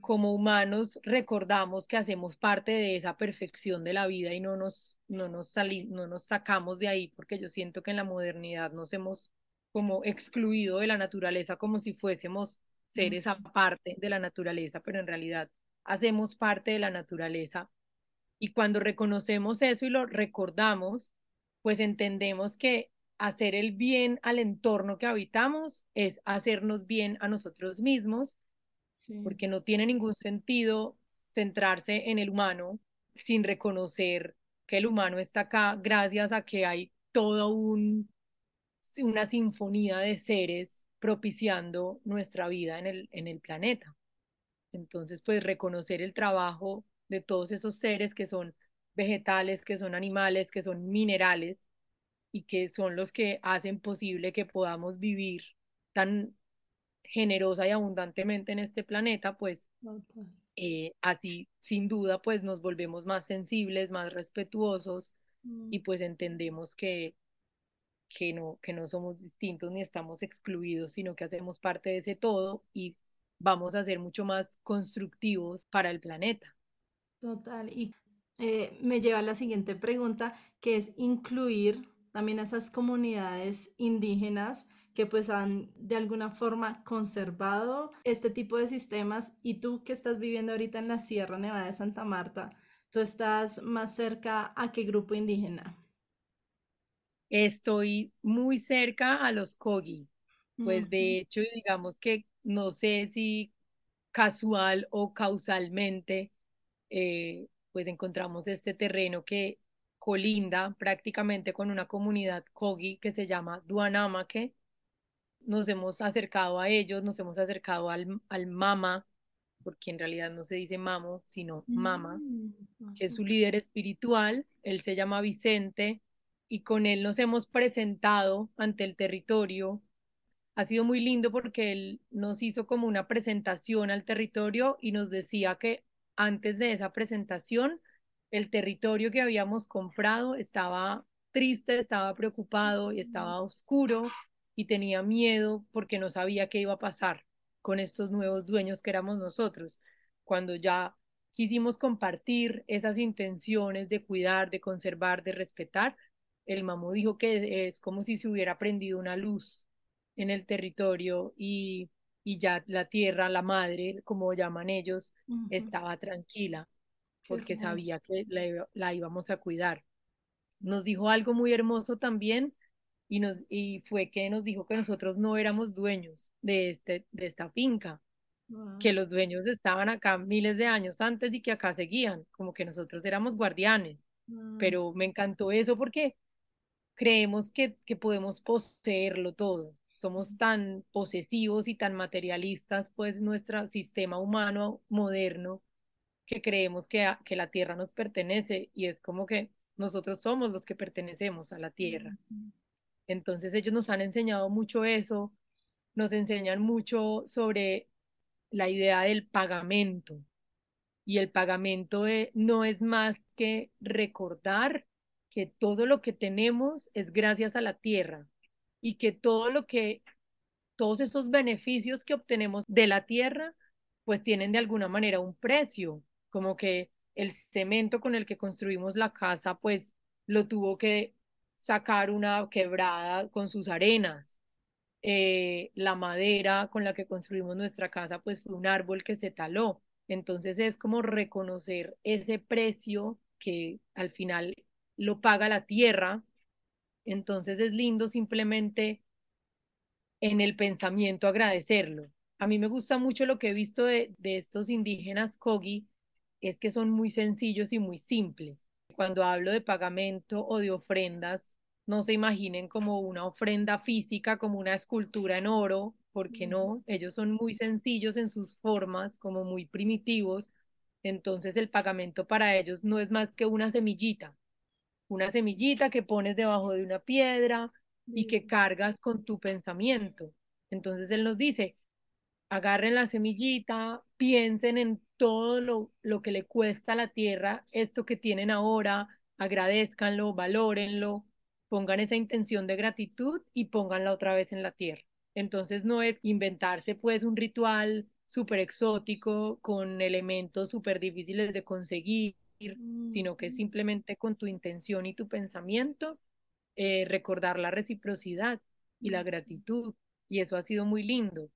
como humanos recordamos que hacemos parte de esa perfección de la vida y no nos, no nos, no nos sacamos de ahí, porque yo siento que en la modernidad nos hemos como excluido de la naturaleza como si fuésemos seres aparte de la naturaleza, pero en realidad hacemos parte de la naturaleza. Y cuando reconocemos eso y lo recordamos, pues entendemos que hacer el bien al entorno que habitamos es hacernos bien a nosotros mismos porque no tiene ningún sentido centrarse en el humano sin reconocer que el humano está acá gracias a que hay toda un, una sinfonía de seres propiciando nuestra vida en el, en el planeta. Entonces, pues reconocer el trabajo de todos esos seres que son vegetales, que son animales, que son minerales y que son los que hacen posible que podamos vivir tan generosa y abundantemente en este planeta, pues eh, así sin duda pues nos volvemos más sensibles, más respetuosos mm. y pues entendemos que, que, no, que no somos distintos ni estamos excluidos, sino que hacemos parte de ese todo y vamos a ser mucho más constructivos para el planeta. Total, y eh, me lleva a la siguiente pregunta, que es incluir también a esas comunidades indígenas que pues han de alguna forma conservado este tipo de sistemas y tú que estás viviendo ahorita en la Sierra Nevada de Santa Marta, tú estás más cerca a qué grupo indígena? Estoy muy cerca a los Kogi, pues de hecho digamos que no sé si casual o causalmente eh, pues encontramos este terreno que colinda prácticamente con una comunidad Kogi que se llama Duanamake nos hemos acercado a ellos, nos hemos acercado al, al mama, porque en realidad no se dice mamo, sino mama, mm, que es su líder espiritual, él se llama Vicente, y con él nos hemos presentado ante el territorio. Ha sido muy lindo porque él nos hizo como una presentación al territorio y nos decía que antes de esa presentación, el territorio que habíamos comprado estaba triste, estaba preocupado y estaba oscuro y tenía miedo porque no sabía qué iba a pasar con estos nuevos dueños que éramos nosotros. Cuando ya quisimos compartir esas intenciones de cuidar, de conservar, de respetar, el mamú dijo que es como si se hubiera prendido una luz en el territorio y, y ya la tierra, la madre, como llaman ellos, estaba tranquila porque sabía que la, íbamos a cuidar. Nos dijo algo muy hermoso también y, nos, y fue que nos dijo que nosotros no éramos dueños de, este, de esta finca, que los dueños estaban acá miles de años antes y que acá seguían, como que nosotros éramos guardianes. Pero me encantó eso porque creemos que, que podemos poseerlo todo. Somos tan posesivos y tan materialistas, pues nuestro sistema humano moderno, que creemos que, que la tierra nos pertenece y es como que nosotros somos los que pertenecemos a la tierra. Entonces ellos nos han enseñado mucho eso, nos enseñan mucho sobre la idea del pagamento. Y el pagamento no es más que recordar que todo lo que tenemos es gracias a la tierra y que todo lo que, todos esos beneficios que obtenemos de la tierra, pues tienen de alguna manera un precio, como que el cemento con el que construimos la casa, pues lo tuvo que sacar una quebrada con sus arenas. Eh, la madera con la que construimos nuestra casa, pues fue un árbol que se taló. Entonces es como reconocer ese precio que al final lo paga la tierra. Entonces es lindo simplemente en el pensamiento agradecerlo. A mí me gusta mucho lo que he visto de, de estos indígenas Kogi, es que son muy sencillos y muy simples. Cuando hablo de pagamento o de ofrendas, no se imaginen como una ofrenda física, como una escultura en oro, porque no, ellos son muy sencillos en sus formas, como muy primitivos. Entonces el pagamento para ellos no es más que una semillita, una semillita que pones debajo de una piedra y que cargas con tu pensamiento. Entonces él nos dice, agarren la semillita, piensen en todo lo, lo que le cuesta a la tierra esto que tienen ahora, agradezcanlo, valórenlo, pongan esa intención de gratitud y pónganla otra vez en la tierra. Entonces no es inventarse pues un ritual súper exótico con elementos súper difíciles de conseguir, sino que simplemente con tu intención y tu pensamiento eh, recordar la reciprocidad y la gratitud. Y eso ha sido muy lindo.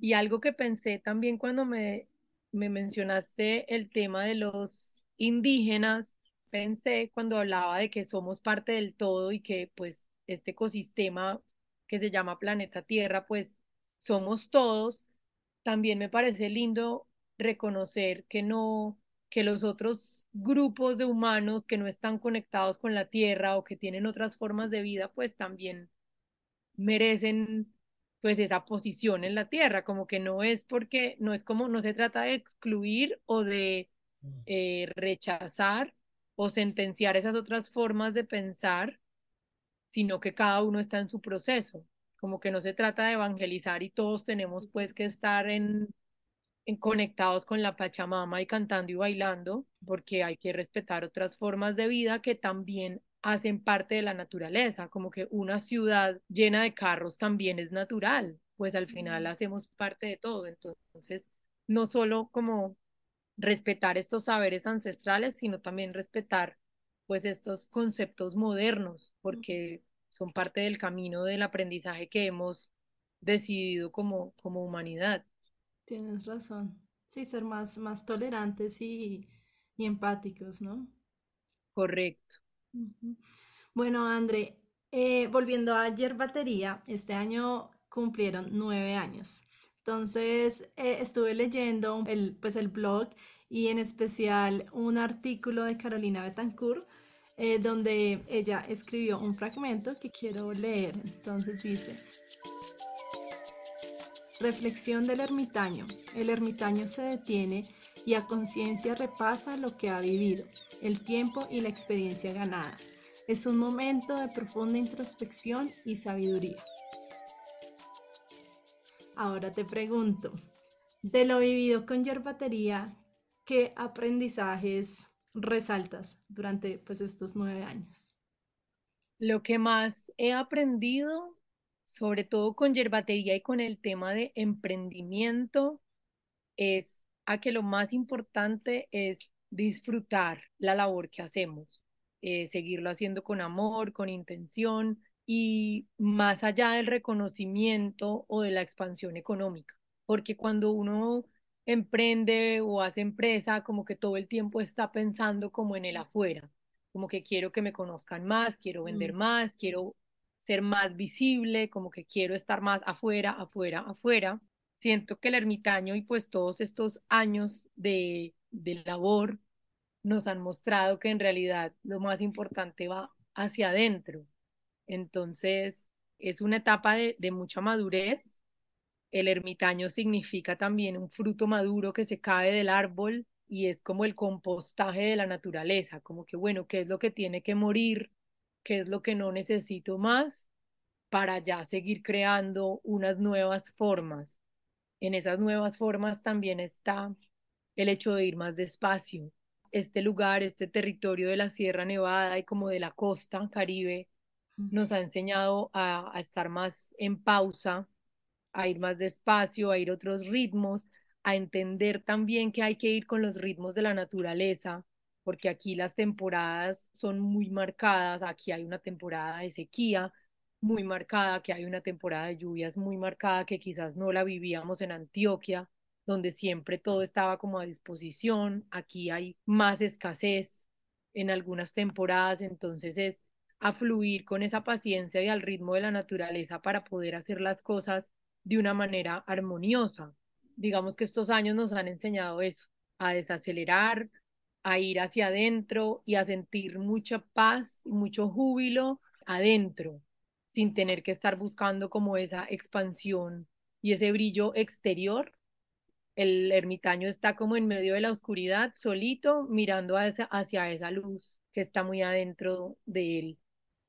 Y algo que pensé también cuando me, me mencionaste el tema de los indígenas, pensé cuando hablaba de que somos parte del todo y que pues este ecosistema que se llama planeta Tierra, pues somos todos, también me parece lindo reconocer que no, que los otros grupos de humanos que no están conectados con la Tierra o que tienen otras formas de vida, pues también merecen pues esa posición en la tierra, como que no es porque, no es como, no se trata de excluir o de mm. eh, rechazar o sentenciar esas otras formas de pensar, sino que cada uno está en su proceso, como que no se trata de evangelizar y todos tenemos pues que estar en, en conectados con la Pachamama y cantando y bailando, porque hay que respetar otras formas de vida que también hacen parte de la naturaleza, como que una ciudad llena de carros también es natural, pues al final hacemos parte de todo, entonces no solo como respetar estos saberes ancestrales, sino también respetar pues estos conceptos modernos, porque son parte del camino del aprendizaje que hemos decidido como, como humanidad. Tienes razón. Sí, ser más, más tolerantes y, y empáticos, ¿no? Correcto. Bueno, André, eh, volviendo a Yerbatería, este año cumplieron nueve años. Entonces, eh, estuve leyendo el, pues, el blog y en especial un artículo de Carolina Betancourt, eh, donde ella escribió un fragmento que quiero leer. Entonces dice, Reflexión del ermitaño. El ermitaño se detiene y a conciencia repasa lo que ha vivido el tiempo y la experiencia ganada. Es un momento de profunda introspección y sabiduría. Ahora te pregunto, de lo vivido con yerbatería, ¿qué aprendizajes resaltas durante pues, estos nueve años? Lo que más he aprendido, sobre todo con yerbatería y con el tema de emprendimiento, es a que lo más importante es disfrutar la labor que hacemos, eh, seguirlo haciendo con amor, con intención y más allá del reconocimiento o de la expansión económica. porque cuando uno emprende o hace empresa, como que todo el tiempo está pensando como en el afuera, como que quiero que me conozcan más, quiero vender Mm. más, quiero ser más visible, como que quiero estar más afuera, afuera, afuera. Siento que el ermitaño y pues todos estos años de, de labor nos han mostrado que en realidad lo más importante va hacia adentro. Entonces, es una etapa de, de mucha madurez. El ermitaño significa también un fruto maduro que se cae del árbol y es como el compostaje de la naturaleza, como que, bueno, ¿qué es lo que tiene que morir? ¿Qué es lo que no necesito más para ya seguir creando unas nuevas formas? En esas nuevas formas también está el hecho de ir más despacio. Este lugar, este territorio de la Sierra Nevada y como de la costa caribe nos ha enseñado a, a estar más en pausa, a ir más despacio, a ir otros ritmos, a entender también que hay que ir con los ritmos de la naturaleza, porque aquí las temporadas son muy marcadas, aquí hay una temporada de sequía muy marcada, que hay una temporada de lluvias muy marcada que quizás no la vivíamos en Antioquia, donde siempre todo estaba como a disposición, aquí hay más escasez en algunas temporadas, entonces es a fluir con esa paciencia y al ritmo de la naturaleza para poder hacer las cosas de una manera armoniosa. Digamos que estos años nos han enseñado eso, a desacelerar, a ir hacia adentro y a sentir mucha paz y mucho júbilo adentro, sin tener que estar buscando como esa expansión y ese brillo exterior. El ermitaño está como en medio de la oscuridad, solito, mirando hacia, hacia esa luz que está muy adentro de él.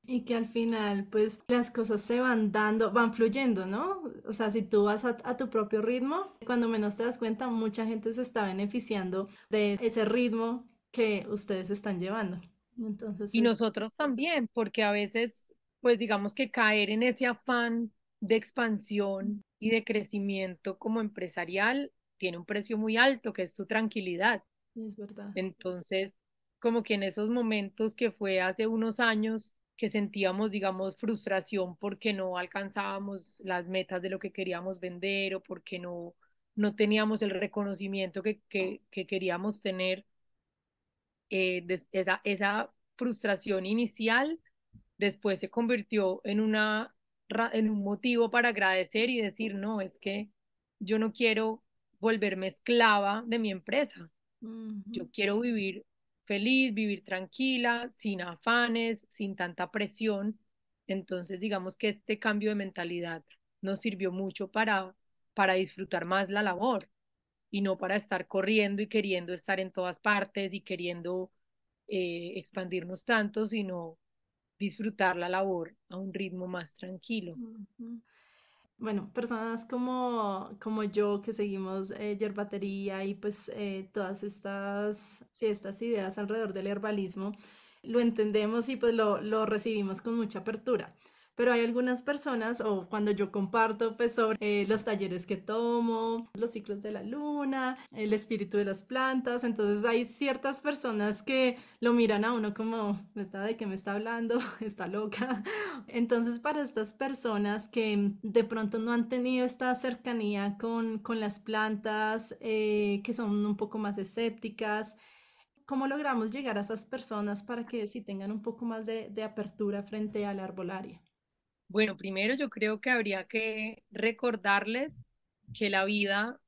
Y que al final, pues las cosas se van dando, van fluyendo, ¿no? O sea, si tú vas a, a, tu propio ritmo, cuando menos te das cuenta, mucha gente se está beneficiando de ese ritmo que ustedes están llevando. Entonces, y es... nosotros también, porque a veces, pues digamos que caer en ese afán de expansión y de crecimiento como empresarial tiene un precio muy alto, que es tu tranquilidad. Es verdad. Entonces, como que en esos momentos que fue hace unos años, que sentíamos, digamos, frustración porque no alcanzábamos las metas de lo que queríamos vender o porque no, no teníamos el reconocimiento que, que, que queríamos tener. Eh, esa, esa frustración inicial después se convirtió en, una, en un motivo para agradecer y decir, no, es que yo no quiero volverme esclava de mi empresa. Uh -huh. Yo quiero vivir feliz, vivir tranquila, sin afanes, sin tanta presión. Entonces, digamos que este cambio de mentalidad nos sirvió mucho para, para disfrutar más la labor y no para estar corriendo y queriendo estar en todas partes y queriendo eh, expandirnos tanto, sino disfrutar la labor a un ritmo más tranquilo. Uh -huh. Bueno, personas como, como yo que seguimos eh, yerbatería y pues eh, todas estas, sí, estas ideas alrededor del herbalismo, lo entendemos y pues lo, lo recibimos con mucha apertura. Pero hay algunas personas, o cuando yo comparto pues sobre eh, los talleres que tomo, los ciclos de la luna, el espíritu de las plantas, entonces hay ciertas personas que lo miran a uno como, ¿está de qué me está hablando? ¿Está loca? Entonces para estas personas que de pronto no han tenido esta cercanía con, con las plantas, eh, que son un poco más escépticas, ¿cómo logramos llegar a esas personas para que sí tengan un poco más de, de apertura frente a la arbolaria? Bueno, primero yo creo que habría que recordarles que la vida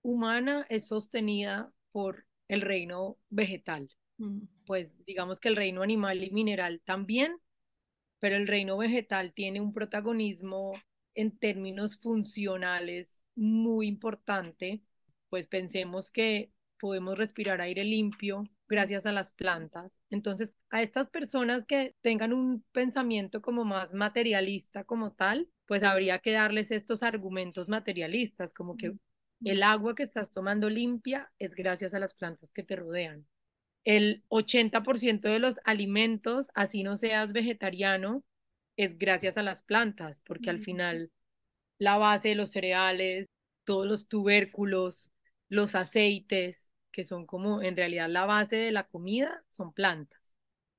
humana es sostenida por el reino vegetal. Mm. Pues digamos que el reino animal y mineral también, pero el reino vegetal tiene un protagonismo en términos funcionales muy importante. Pues pensemos que podemos respirar aire limpio gracias a las plantas. Entonces, a estas personas que tengan un pensamiento como más materialista como tal, pues habría que darles estos argumentos materialistas, como que el agua que estás tomando limpia es gracias a las plantas que te rodean. El 80% de los alimentos, así no seas vegetariano, es gracias a las plantas, porque al final la base de los cereales, todos los tubérculos, los aceites, que son como en realidad la base de la comida, son plantas.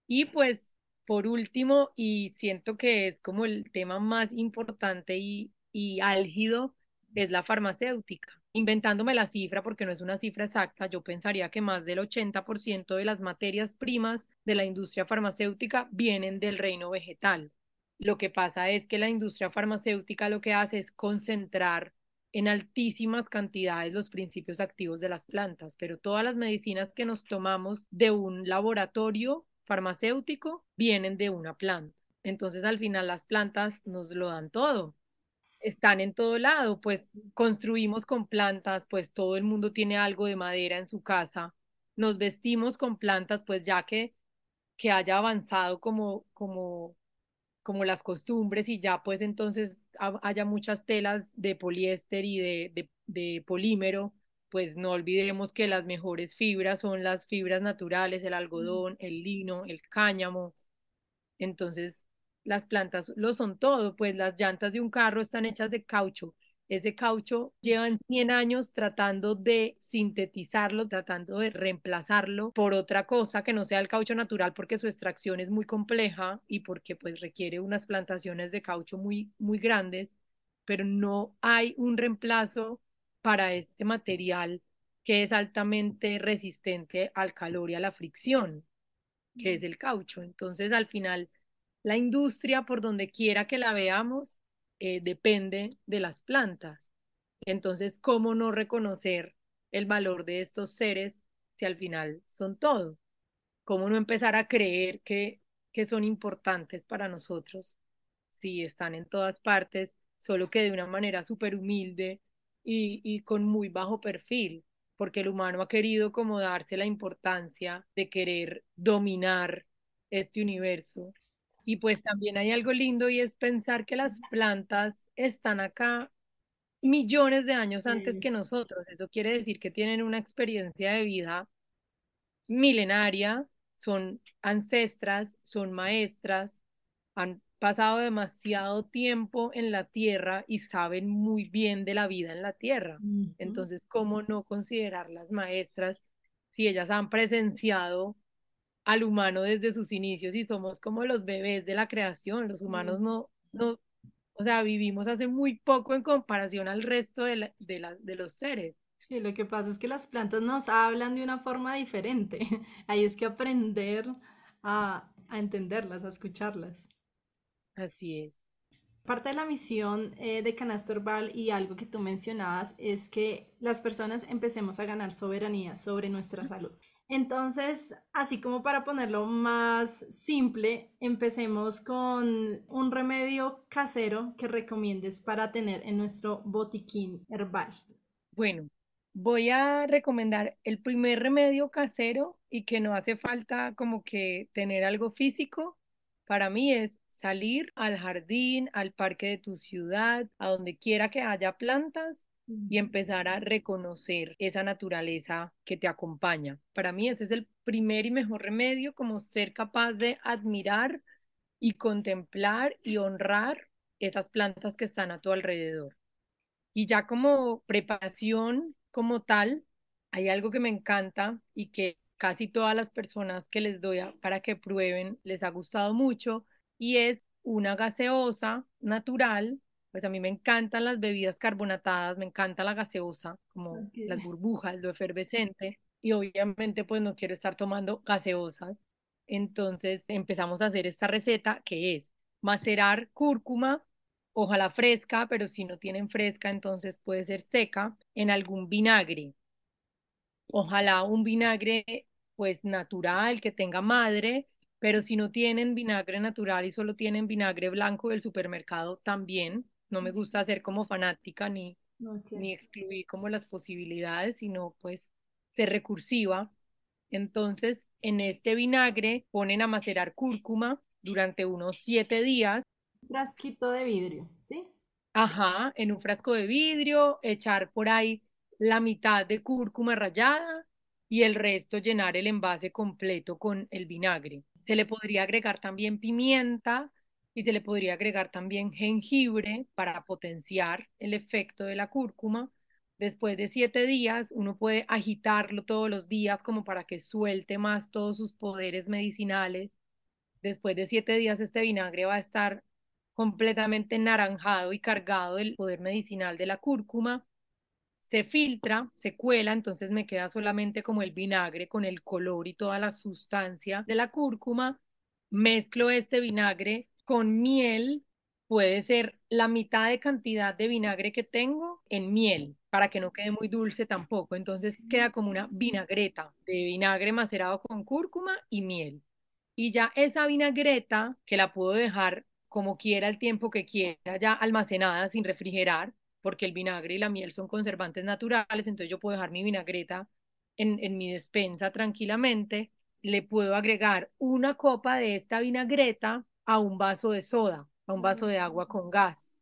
Y pues, por último, y siento que es como el tema más importante y, y álgido, es la farmacéutica. Inventándome la cifra, porque no es una cifra exacta, yo pensaría que más del 80% de las materias primas de la industria farmacéutica vienen del reino vegetal. Lo que pasa es que la industria farmacéutica lo que hace es concentrar en altísimas cantidades los principios activos de las plantas, pero todas las medicinas que nos tomamos de un laboratorio farmacéutico vienen de una planta. Entonces al final las plantas nos lo dan todo. Están en todo lado, pues construimos con plantas, pues todo el mundo tiene algo de madera en su casa. Nos vestimos con plantas, pues ya que, que haya avanzado como, como, como las costumbres y ya pues entonces haya muchas telas de poliéster y de, de, de polímero, pues no olvidemos que las mejores fibras son las fibras naturales, el algodón, el lino, el cáñamo. Entonces, las plantas lo son todo, pues las llantas de un carro están hechas de caucho. Ese caucho llevan 100 años tratando de sintetizarlo, tratando de reemplazarlo por otra cosa que no sea el caucho natural porque su extracción es muy compleja y porque pues requiere unas plantaciones de caucho muy muy grandes, pero no hay un reemplazo para este material que es altamente resistente al calor y a la fricción, que es el caucho. Entonces, al final la industria, por donde quiera que la veamos, eh, depende de las plantas. Entonces, ¿cómo no reconocer el valor de estos seres si al final son todo? ¿Cómo no empezar a creer que, que son importantes para nosotros si están en todas partes, solo que de una manera súper humilde y, y con muy bajo perfil? Porque el humano ha querido como darse la importancia de querer dominar este universo y pues también hay algo lindo y es pensar que las plantas están acá millones de años antes que nosotros. Eso quiere decir que tienen una experiencia de vida milenaria, son ancestras, son maestras, han pasado demasiado tiempo en la tierra y saben muy bien de la vida en la tierra. Entonces, ¿cómo no considerarlas maestras si ellas han presenciado al humano desde sus inicios y somos como los bebés de la creación. Los humanos no, no, o sea, vivimos hace muy poco en comparación al resto de, la, de, la, de los seres. Sí, lo que pasa es que las plantas nos hablan de una forma diferente. Ahí es que aprender a, a entenderlas, a escucharlas. Así es. Parte de la misión eh, de Canasto Herbal y algo que tú mencionabas es que las personas empecemos a ganar soberanía sobre nuestra salud. Entonces, así como para ponerlo más simple, empecemos con un remedio casero que recomiendes para tener en nuestro botiquín herbal. Bueno, voy a recomendar el primer remedio casero y que no hace falta como que tener algo físico. Para mí es salir al jardín, al parque de tu ciudad, a donde quiera que haya plantas y empezar a reconocer esa naturaleza que te acompaña. Para mí ese es el primer y mejor remedio, como ser capaz de admirar y contemplar y honrar esas plantas que están a tu alrededor. Y ya como preparación como tal, hay algo que me encanta y que casi todas las personas que les doy para que prueben les ha gustado mucho y es una gaseosa natural pues a mí me encantan las bebidas carbonatadas, me encanta la gaseosa, como las burbujas, lo efervescente, y obviamente pues no quiero estar tomando gaseosas. Entonces empezamos a hacer esta receta que es macerar cúrcuma, ojalá fresca, pero si no tienen fresca, entonces puede ser seca, en algún vinagre. Ojalá un vinagre pues natural, que tenga madre, pero si no tienen vinagre natural y solo tienen vinagre blanco del supermercado, también no me gusta ser como fanática ni, ni excluir como las posibilidades, sino pues ser recursiva. Entonces, en este vinagre ponen a macerar cúrcuma durante unos siete días. Un frasquito de vidrio, ¿sí? Ajá, en un frasco de vidrio, echar por ahí la mitad de cúrcuma rallada y el resto llenar el envase completo con el vinagre. Se le podría agregar también pimienta, y se le podría agregar también jengibre para potenciar el efecto de la cúrcuma. Después de siete días, uno puede agitarlo todos los días como para que suelte más todos sus poderes medicinales. Después de siete días, este vinagre va a estar completamente naranjado y cargado del poder medicinal de la cúrcuma. Se filtra, se cuela, entonces me queda solamente como el vinagre con el color y toda la sustancia de la cúrcuma. Mezclo este vinagre con miel, puede ser la mitad de cantidad de vinagre que tengo en miel, para que no quede muy dulce tampoco. Entonces queda como una vinagreta de vinagre macerado con cúrcuma y miel. Y ya esa vinagreta, que la puedo dejar como quiera el tiempo que quiera, ya almacenada sin refrigerar, porque el vinagre y la miel son conservantes naturales, entonces yo puedo dejar mi vinagreta en, en mi despensa tranquilamente. Le puedo agregar una copa de esta vinagreta a un vaso de soda, a un vaso de agua con gas.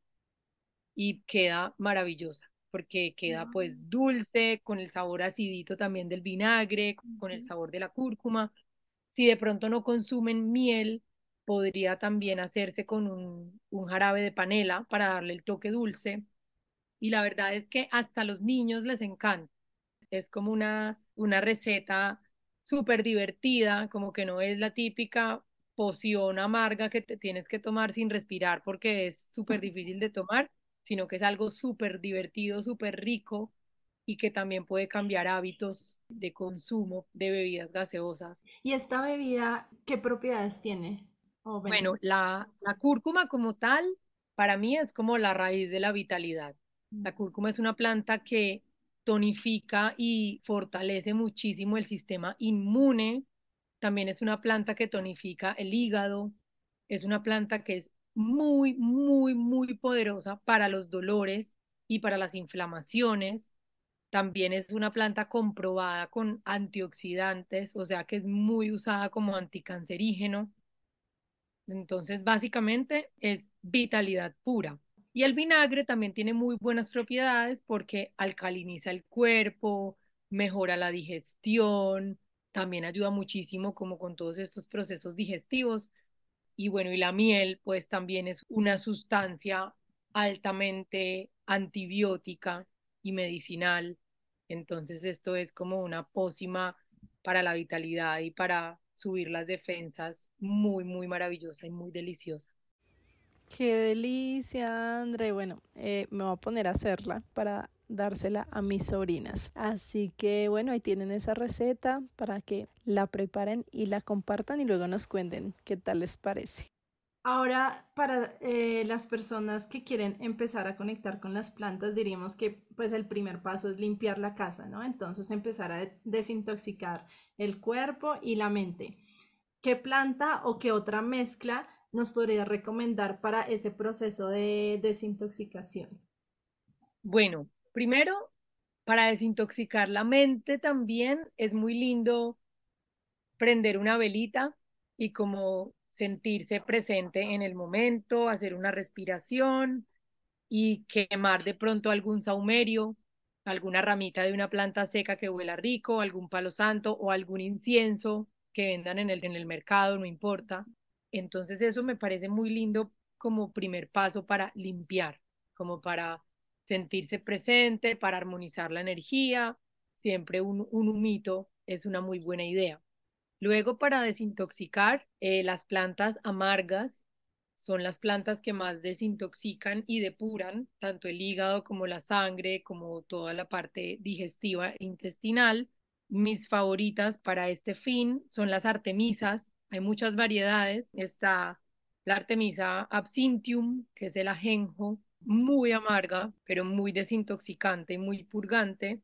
Y queda maravillosa, porque queda pues dulce, con el sabor acidito también del vinagre, con el sabor de la cúrcuma. Si de pronto no consumen miel, podría también hacerse con un, un jarabe de panela para darle el toque dulce. Y la verdad es que hasta a los niños les encanta. Es como una, una receta súper divertida, como que no es la típica poción amarga que te tienes que tomar sin respirar porque es súper difícil de tomar, sino que es algo súper divertido, súper rico y que también puede cambiar hábitos de consumo de bebidas gaseosas. ¿Y esta bebida qué propiedades tiene? bueno, la, la cúrcuma como tal, para mí es como la raíz de la vitalidad. La cúrcuma es una planta que tonifica y fortalece muchísimo el sistema inmune. También es una planta que tonifica el hígado. Es una planta que es muy, muy, muy poderosa para los dolores y para las inflamaciones. También es una planta comprobada con antioxidantes, o sea que es muy usada como anticancerígeno. Entonces, básicamente es vitalidad pura. Y el vinagre también tiene muy buenas propiedades porque alcaliniza el cuerpo, mejora la digestión, también ayuda muchísimo como con todos estos procesos digestivos. Y bueno, y la miel pues también es una sustancia altamente antibiótica y medicinal. Entonces esto es como una pócima para la vitalidad y para subir las defensas, muy, muy maravillosa y muy deliciosa. Qué delicia, André. Bueno, eh, me voy a poner a hacerla para dársela a mis sobrinas. Así que bueno, ahí tienen esa receta para que la preparen y la compartan y luego nos cuenten qué tal les parece. Ahora, para eh, las personas que quieren empezar a conectar con las plantas, diríamos que pues el primer paso es limpiar la casa, ¿no? Entonces empezar a desintoxicar el cuerpo y la mente. ¿Qué planta o qué otra mezcla nos podría recomendar para ese proceso de desintoxicación? Bueno, primero, para desintoxicar la mente también es muy lindo prender una velita y como sentirse presente en el momento, hacer una respiración y quemar de pronto algún saumerio, alguna ramita de una planta seca que huela rico, algún palo santo o algún incienso que vendan en el, en el mercado, no importa. Entonces eso me parece muy lindo como primer paso para limpiar, como para sentirse presente, para armonizar la energía. Siempre un, un humito es una muy buena idea. Luego, para desintoxicar, eh, las plantas amargas son las plantas que más desintoxican y depuran tanto el hígado como la sangre, como toda la parte digestiva e intestinal. Mis favoritas para este fin son las artemisas. Hay muchas variedades. Está la artemisa absinthium, que es el ajenjo, muy amarga, pero muy desintoxicante y muy purgante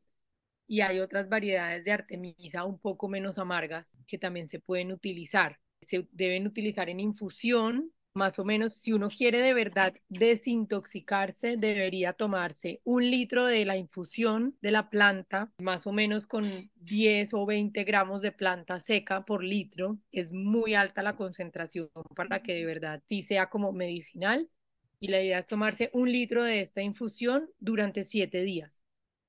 y hay otras variedades de artemisa un poco menos amargas que también se pueden utilizar. Se deben utilizar en infusión, más o menos si uno quiere de verdad desintoxicarse, debería tomarse un litro de la infusión de la planta, más o menos con 10 o 20 gramos de planta seca por litro. Es muy alta la concentración para que de verdad sí sea como medicinal. Y la idea es tomarse un litro de esta infusión durante siete días.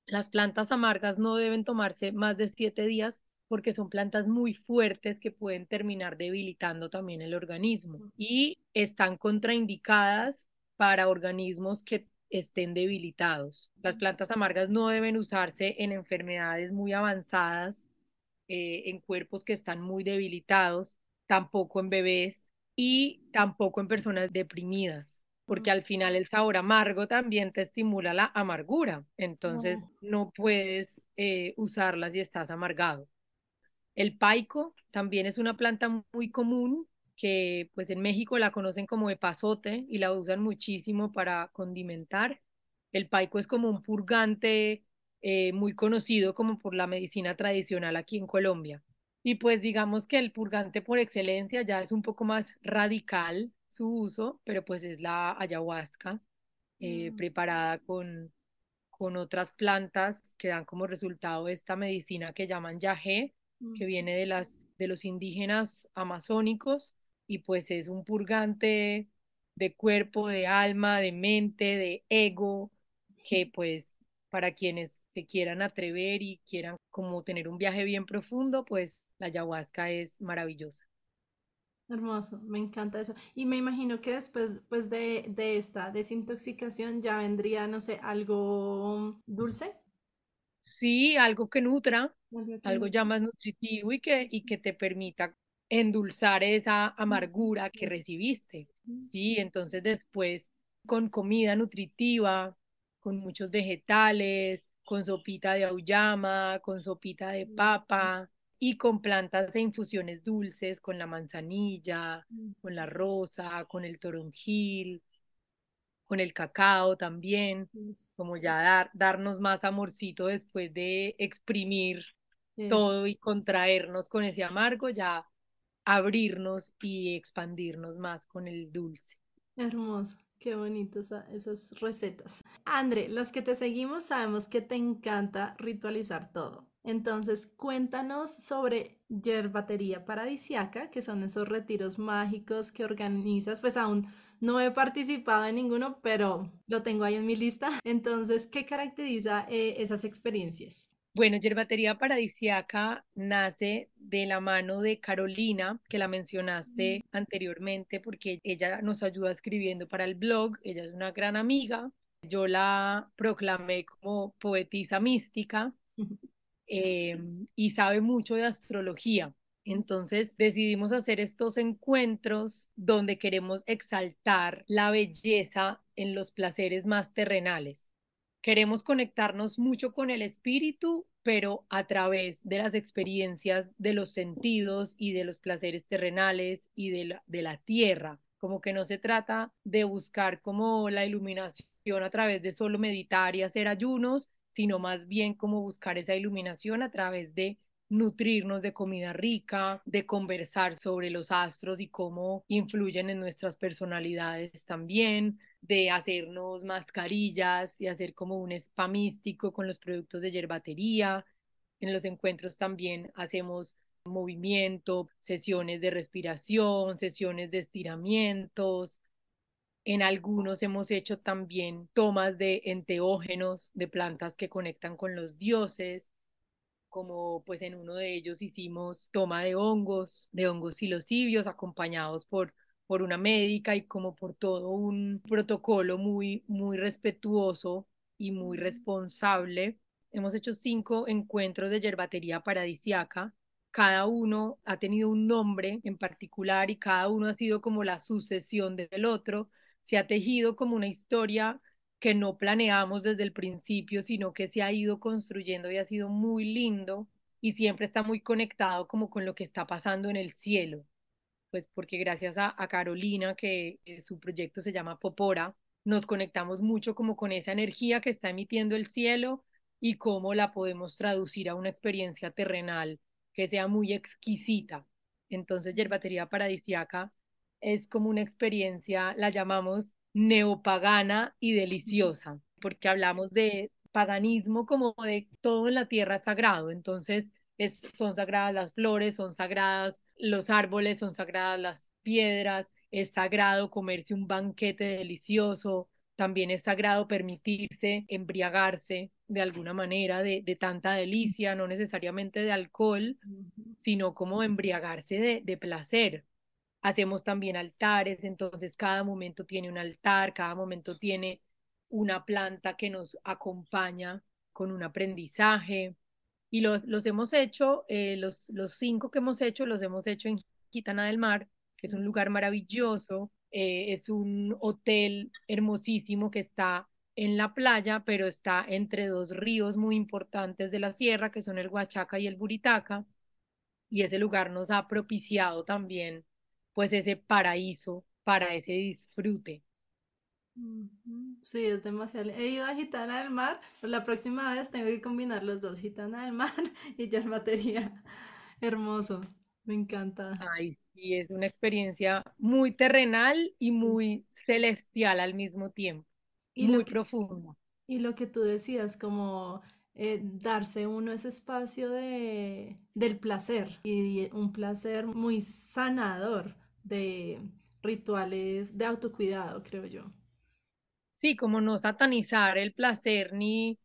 Las plantas amargas no deben tomarse más de siete días porque son plantas muy fuertes que pueden terminar debilitando también el organismo y están contraindicadas para organismos que estén debilitados. Las plantas amargas no deben usarse en enfermedades muy avanzadas, eh, en cuerpos que están muy debilitados, tampoco en bebés y tampoco en personas deprimidas. Porque al final el sabor amargo también te estimula la amargura, entonces no puedes eh, usarla si estás amargado. El paico también es una planta muy común que pues en México la conocen como epazote y la usan muchísimo para condimentar. El paico es como un purgante eh, muy conocido como por la medicina tradicional aquí en Colombia. Y pues digamos que el purgante por excelencia ya es un poco más radical su uso, pero pues es la ayahuasca eh, mm. preparada con, con otras plantas que dan como resultado esta medicina que llaman yagé, que viene de, las, de los indígenas amazónicos y pues es un purgante de cuerpo, de alma, de mente, de ego, que pues para quienes se quieran atrever y quieran como tener un viaje bien profundo, pues la ayahuasca es maravillosa. Hermoso, me encanta eso. Y me imagino que después pues de, de esta desintoxicación ya vendría, no sé, algo dulce. Sí, algo que nutra, algo ya más nutritivo y que, y que te permita endulzar esa amargura que recibiste. Sí, entonces después con comida nutritiva, con muchos vegetales, con sopita de auyama, con sopita de papa y con plantas de infusiones dulces, con la manzanilla, con la rosa, con el toronjil, con el cacao también, como ya dar, darnos más amorcito después de exprimir todo y contraernos con ese amargo, ya abrirnos y expandirnos más con el dulce. Hermoso. Qué bonitas esas recetas. André, los que te seguimos sabemos que te encanta ritualizar todo. Entonces, cuéntanos sobre Yerbatería Paradisiaca, que son esos retiros mágicos que organizas. Pues aún no he participado en ninguno, pero lo tengo ahí en mi lista. Entonces, ¿qué caracteriza eh, esas experiencias? Bueno, Yerbatería Paradisiaca nace de la mano de Carolina, que la mencionaste anteriormente, porque ella nos ayuda escribiendo para el blog, ella es una gran amiga. Yo la proclamé como poetisa mística em, y sabe mucho de astrología. Entonces decidimos hacer estos encuentros donde queremos exaltar la belleza en los placeres más terrenales Queremos conectarnos mucho con el espíritu, pero a través de las experiencias de los sentidos y de los placeres terrenales y de la, de la tierra. Como que no se trata de buscar como la iluminación a través de solo meditar y hacer ayunos, sino más bien como buscar esa iluminación a través de nutrirnos de comida rica, de conversar sobre los astros y cómo influyen en nuestras personalidades también, de hacernos mascarillas y hacer como un spa místico con los productos de yerbatería. En los encuentros también hacemos movimiento, sesiones de respiración, sesiones de estiramientos. En algunos hemos hecho también tomas de enteógenos, de plantas que conectan con los dioses como pues en uno de ellos hicimos toma de hongos, de hongos silocibios, acompañados por, por una médica y como por todo un protocolo muy, muy respetuoso y muy responsable. Hemos hecho cinco encuentros de yerbatería paradisiaca. Cada uno ha tenido un nombre en particular y cada uno ha sido como la sucesión del otro. Se ha tejido como una historia que no planeamos desde el principio, sino que se ha ido construyendo y ha sido muy lindo y siempre está muy conectado como con lo que está pasando en el cielo. Pues porque gracias a, Carolina, que su proyecto se llama Popora, nos conectamos mucho como con esa energía que está emitiendo el cielo y cómo la podemos traducir a una experiencia terrenal que sea muy exquisita. Entonces, Yerbatería Paradisiaca es como una experiencia, la llamamos neopagana y deliciosa, porque hablamos de paganismo como de todo en la tierra sagrado, entonces es, son sagradas las flores, son sagradas los árboles, son sagradas las piedras, es sagrado comerse un banquete delicioso, también es sagrado permitirse embriagarse de alguna manera de, de tanta delicia, no necesariamente de alcohol, sino como embriagarse de, de placer, Hacemos también altares, entonces cada momento tiene un altar, cada momento tiene una planta que nos acompaña con un aprendizaje. Y los, los hemos hecho, eh, los, los cinco que hemos hecho, los hemos hecho en Quitana del Mar, que es un lugar maravilloso, Eh, es un hotel hermosísimo que está en la playa, pero está entre dos ríos muy importantes de la sierra, que son el Huachaca y el Buritaca, y ese lugar nos ha propiciado también pues ese paraíso para ese disfrute. Sí, es demasiado. He ido a Gitana del Mar, pero la próxima vez tengo que combinar los dos, Gitana del Mar y batería. Hermoso, me encanta. Ay, sí, es una experiencia muy terrenal y muy celestial al mismo tiempo, y muy profunda. Y lo que tú decías, como eh, darse uno ese espacio de, del placer y un placer muy sanador de rituales de autocuidado, creo yo. Sí, como no satanizar el placer ni,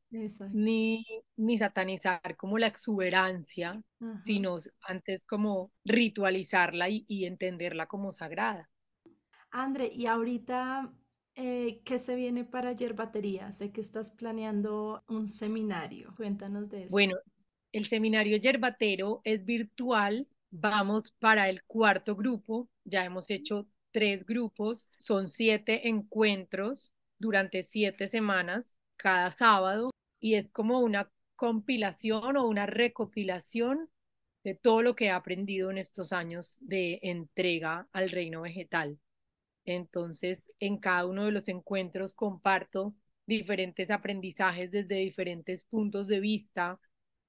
ni, ni satanizar como la exuberancia, sino antes como ritualizarla y, y, entenderla como sagrada. André, y ahorita, eh, ¿qué se viene para Yerbatería? Sé que estás planeando un seminario. Cuéntanos de eso. Bueno, el seminario Yerbatero es virtual. Vamos para el cuarto grupo. Ya hemos hecho tres grupos. Son siete encuentros durante siete semanas cada sábado y es como una compilación o una recopilación de todo lo que he aprendido en estos años de entrega al reino vegetal. Entonces, en cada uno de los encuentros comparto diferentes aprendizajes desde diferentes puntos de vista.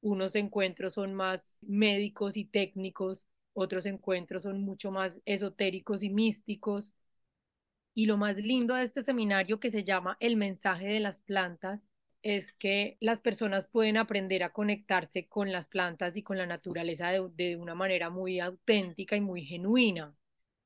Unos encuentros son más médicos y técnicos, otros encuentros son mucho más esotéricos y místicos, y lo más lindo de este seminario que se llama El mensaje de las plantas es que las personas pueden aprender a conectarse con las plantas y con la naturaleza de, una manera muy auténtica y muy genuina.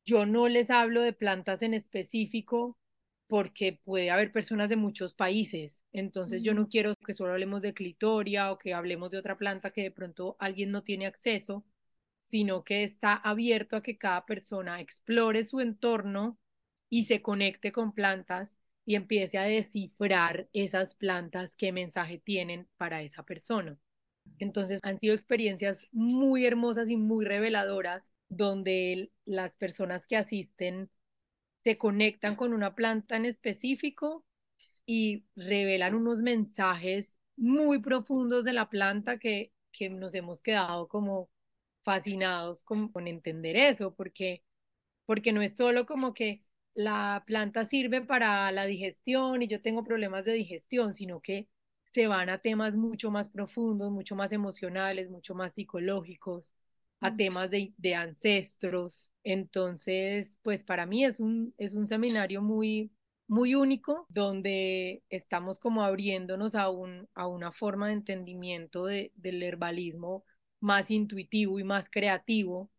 Yo no les hablo de plantas en específico porque puede haber personas de muchos países. Entonces yo no quiero que solo hablemos de clitoria o que hablemos de otra planta que de pronto alguien no tiene acceso, sino que está abierto a que cada persona explore su entorno y se conecte con plantas y empiece a descifrar esas plantas, qué mensaje tienen para esa persona. Entonces han sido experiencias muy hermosas y muy reveladoras donde las personas que asisten se conectan con una planta en específico y revelan unos mensajes muy profundos de la planta que, que nos hemos quedado como fascinados con, con entender eso, porque, porque no es solo como que la planta sirve para la digestión y yo tengo problemas de digestión, sino que se van a temas mucho más profundos, mucho más emocionales, mucho más psicológicos, a temas de, de ancestros. Entonces, pues para mí es un, es un seminario muy, muy único, donde estamos como abriéndonos a, un, a una forma de entendimiento de, del herbalismo más intuitivo y más creativo,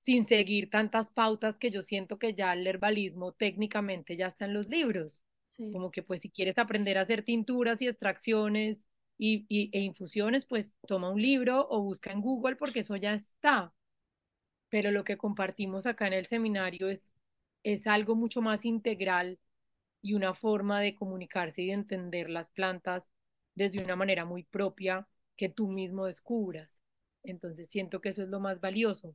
sin seguir tantas pautas que yo siento que ya el herbalismo técnicamente ya está en los libros. Como que pues si quieres aprender a hacer tinturas y extracciones y, e infusiones, pues toma un libro o busca en Google porque eso ya está. Pero lo que compartimos acá en el seminario es, es algo mucho más integral y una forma de comunicarse y de entender las plantas desde una manera muy propia que tú mismo descubras. Entonces siento que eso es lo más valioso.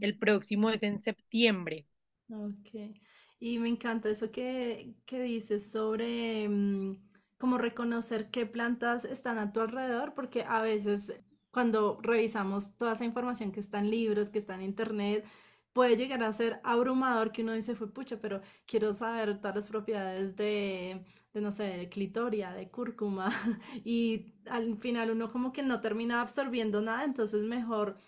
El próximo es en septiembre. Ok. Y me encanta eso que, que dices sobre mm, cómo reconocer qué plantas están a tu alrededor, porque a veces cuando revisamos toda esa información que está en libros, que está en internet, puede llegar a ser abrumador que uno dice, fue pucha, pero quiero saber todas las propiedades de, de, no sé, de clitoria, de cúrcuma, y al final uno como que no termina absorbiendo nada, entonces mejor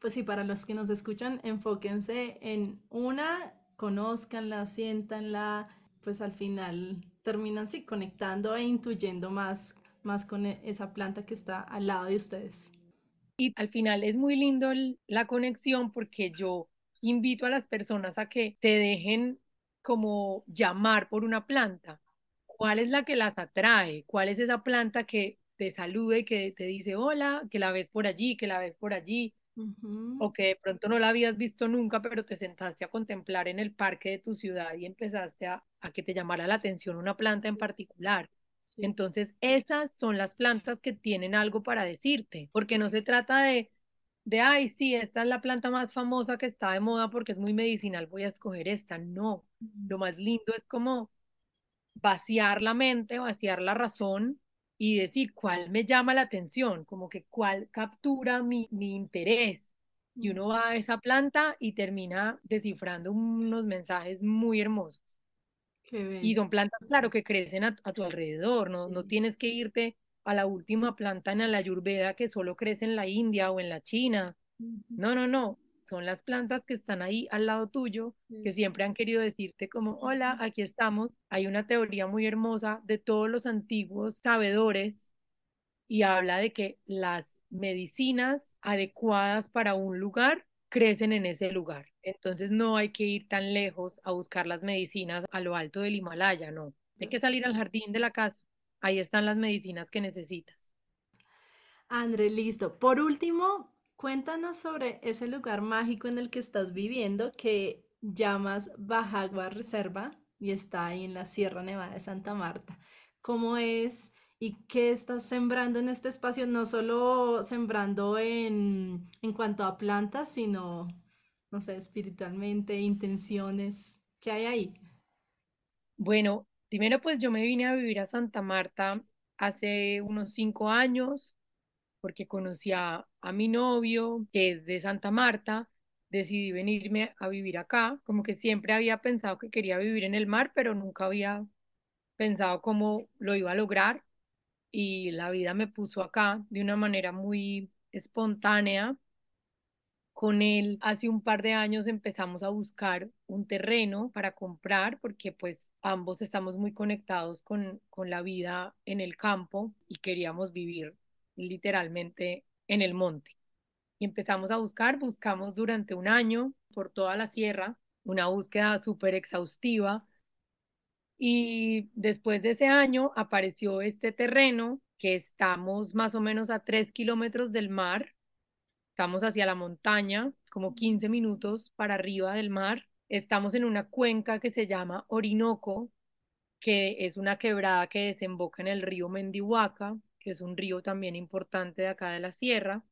pues sí, para los que nos escuchan, enfóquense en una, conózcanla, siéntanla, pues al final terminan sí conectando e intuyendo más, más con e, esa planta que está al lado de ustedes. Y al final es muy lindo la conexión porque yo invito a las personas a que se dejen como llamar por una planta. ¿Cuál es la que las atrae? ¿Cuál es esa planta que te salude, que te dice hola, que la ves por allí, que la ves por allí? o que de pronto no la habías visto nunca, pero te sentaste a contemplar en el parque de tu ciudad y empezaste a, que te llamara la atención una planta en particular. Entonces, esas son las plantas que tienen algo para decirte, porque no se trata de, de, ay, sí, esta es la planta más famosa que está de moda porque es muy medicinal, voy a escoger esta. No, lo más lindo es como vaciar la mente, vaciar la razón y decir cuál me llama la atención, como que cuál captura mi, mi interés. Y uno va a esa planta y termina descifrando unos mensajes muy hermosos. y son plantas, claro, que crecen a, tu alrededor, ¿no? no tienes que irte a la última planta en la ayurveda que solo crece en la India o en la China. No, no, no. Son las plantas que están ahí al lado tuyo, que siempre han querido decirte como, hola, aquí estamos. Hay una teoría muy hermosa de todos los antiguos sabedores y habla de que las medicinas adecuadas para un lugar crecen en ese lugar. Entonces no hay que ir tan lejos a buscar las medicinas a lo alto del Himalaya, no. Hay que salir al jardín de la casa ahí están las medicinas que necesitas. André, listo. Por último, cuéntanos sobre ese lugar mágico en el que estás viviendo que llamas Bajagua Reserva y está ahí en la Sierra Nevada de Santa Marta. ¿Cómo es y qué estás sembrando en este espacio? No solo sembrando en, en cuanto a plantas, sino, no sé, espiritualmente, intenciones. ¿Qué hay ahí? Bueno, Primero, pues yo me vine a vivir a Santa Marta hace unos cinco años porque conocí a, mi novio, que es de Santa Marta. Decidí venirme a vivir acá, como que siempre había pensado que quería vivir en el mar, pero nunca había pensado cómo lo iba a lograr. Y la vida me puso acá de una manera muy espontánea. Con él hace un par de años empezamos a buscar un terreno para comprar porque pues ambos estamos muy conectados con, con la vida en el campo y queríamos vivir literalmente en el monte. Y empezamos a buscar, buscamos durante un año por toda la sierra, una búsqueda súper exhaustiva. Y después de ese año apareció este terreno que estamos más o menos a tres kilómetros del mar, estamos hacia la montaña, como 15 minutos para arriba del mar Estamos en una cuenca que se llama Orinoco, que es una quebrada que desemboca en el río Mendihuaca, que es un río también importante de acá de la sierra.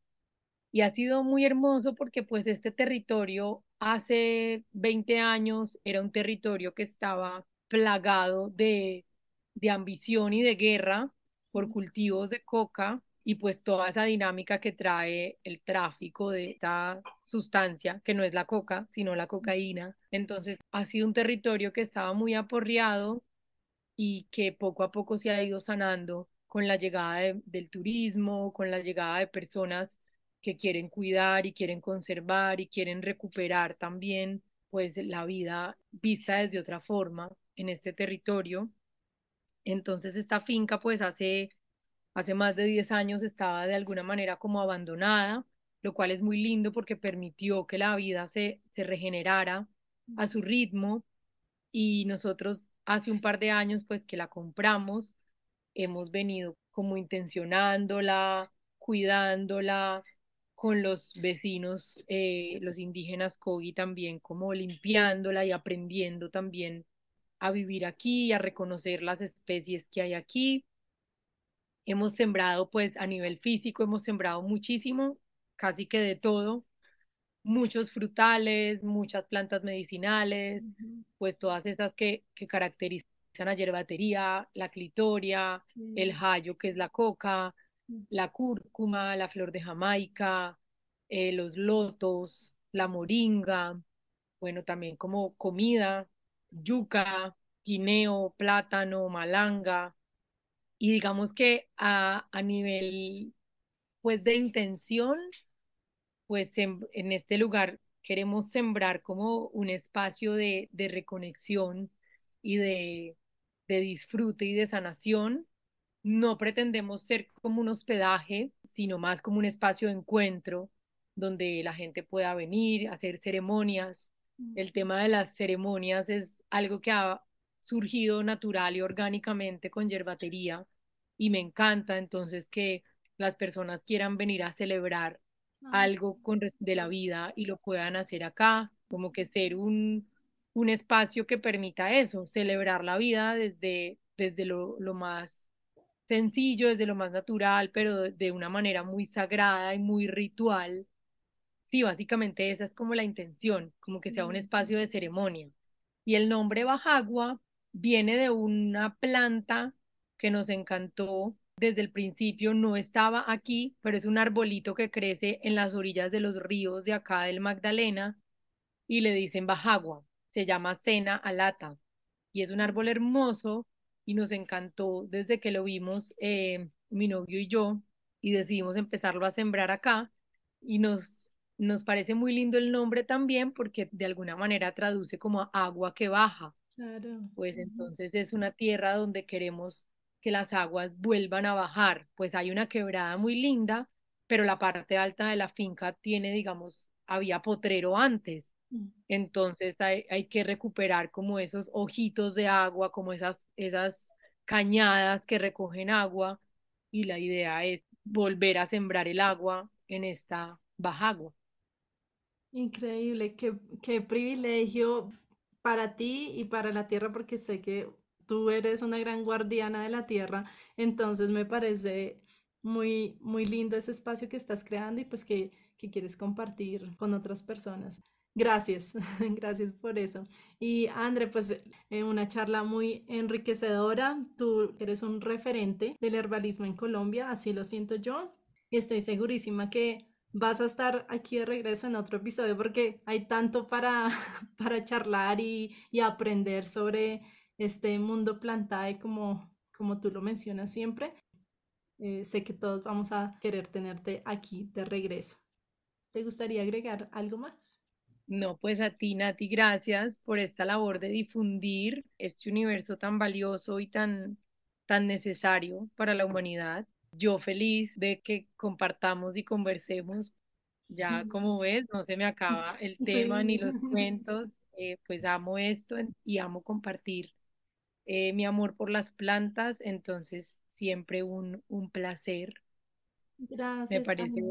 Y ha sido muy hermoso porque pues este territorio hace 20 años era un territorio que estaba plagado de, de ambición y de guerra por cultivos de coca y pues toda esa dinámica que trae el tráfico de esta sustancia, que no es la coca, sino la cocaína. Entonces ha sido un territorio que estaba muy aporreado y que poco a poco se ha ido sanando con la llegada del turismo, con la llegada de personas que quieren cuidar y quieren conservar y quieren recuperar también pues la vida vista desde otra forma en este territorio. Entonces esta finca pues hace hace más de 10 años estaba de alguna manera como abandonada, lo cual es muy lindo porque permitió que la vida se, se regenerara a su ritmo. Y nosotros hace un par de años pues que la compramos, hemos venido como intencionándola, cuidándola con los vecinos, eh, los indígenas Kogi también, como limpiándola y aprendiendo también a vivir aquí, a reconocer las especies que hay aquí Hemos sembrado, pues a nivel físico, hemos sembrado muchísimo, casi que de todo, muchos frutales, muchas plantas medicinales, pues todas esas que, que caracterizan a yerbatería, la clitoria, el jayo, que es la coca, la cúrcuma, la flor de Jamaica, eh, los lotos, la moringa, bueno, también como comida, yuca, guineo, plátano, malanga, y digamos que a, a nivel pues de intención, pues en, en, este lugar queremos sembrar como un espacio de, de reconexión y de, de disfrute y de sanación. No pretendemos ser como un hospedaje, sino más como un espacio de encuentro donde la gente pueda venir, hacer ceremonias. El tema de las ceremonias es algo que ha surgido natural y orgánicamente con yerbatería y me encanta entonces que las personas quieran venir a celebrar algo con, de la vida y lo puedan hacer acá, como que ser un, un espacio que permita eso, celebrar la vida desde, desde lo, lo más sencillo, desde lo más natural, pero de una manera muy sagrada y muy ritual, sí, básicamente esa es como la intención, como que sea un espacio de ceremonia. Y el nombre Bajagua viene de una planta que nos encantó desde el principio, no estaba aquí, pero es un arbolito que crece en las orillas de los ríos de acá del Magdalena y le dicen Bajagua, se llama Cena alata y es un árbol hermoso y nos encantó desde que lo vimos eh, mi novio y yo y decidimos empezarlo a sembrar acá y nos, nos parece muy lindo el nombre también porque de alguna manera traduce como agua que baja. Claro. Pues entonces es una tierra donde queremos que las aguas vuelvan a bajar, pues hay una quebrada muy linda, pero la parte alta de la finca tiene, digamos, había potrero antes. Mm. Entonces hay, hay que recuperar como esos ojitos de agua, como esas, esas cañadas que recogen agua y la idea es volver a sembrar el agua en esta bajagua. Increíble, qué, qué privilegio para ti y para la tierra, porque sé que tú eres una gran guardiana de la tierra, entonces me parece muy, muy lindo ese espacio que estás creando y pues que, que quieres compartir con otras personas. Gracias, gracias por eso. Y André, pues en una charla muy enriquecedora, tú eres un referente del herbalismo en Colombia, así lo siento yo, y estoy segurísima que vas a estar aquí de regreso en otro episodio porque hay tanto para, para charlar y, y aprender sobre este mundo plantae como, como tú lo mencionas siempre. Eh, sé que todos vamos a querer tenerte aquí de regreso. ¿Te gustaría agregar algo más? No, pues a ti, Nati, gracias por esta labor de difundir este universo tan valioso y tan, tan necesario para la humanidad. Yo feliz de que compartamos y conversemos. Ya como ves, no se me acaba el tema ni los cuentos. Eh, pues amo esto y amo compartir eh, mi amor por las plantas, entonces siempre un, un placer. Gracias. Me parece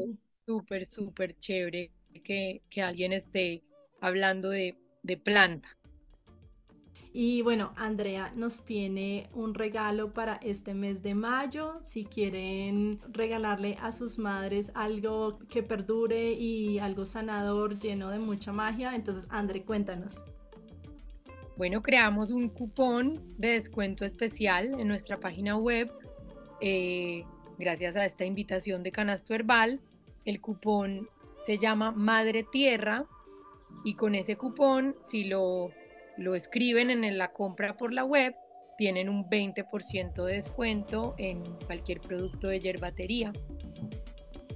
súper, súper chévere que, que, alguien esté hablando de, de planta. Y bueno, Andrea nos tiene un regalo para este mes de mayo. Si quieren regalarle a sus madres algo que perdure y algo sanador lleno de mucha magia, entonces Andre, cuéntanos. Bueno, creamos un cupón de descuento especial en nuestra página web. Eh, gracias a esta invitación de Canasto Herbal, el cupón se llama Madre Tierra y con ese cupón, si lo, lo escriben en la compra por la web, tienen un 20% de descuento en cualquier producto de yerbatería.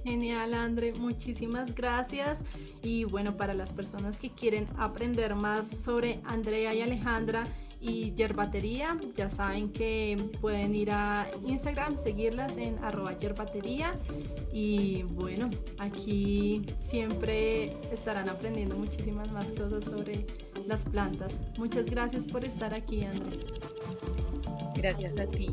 Genial, André, muchísimas gracias. Y bueno, para las personas que quieren aprender más sobre Andrea y Alejandra y yerbatería, ya saben que pueden ir a Instagram, seguirlas en arroba yerbatería. Y bueno, aquí siempre estarán aprendiendo muchísimas más cosas sobre las plantas. Muchas gracias por estar aquí, André. Gracias a ti.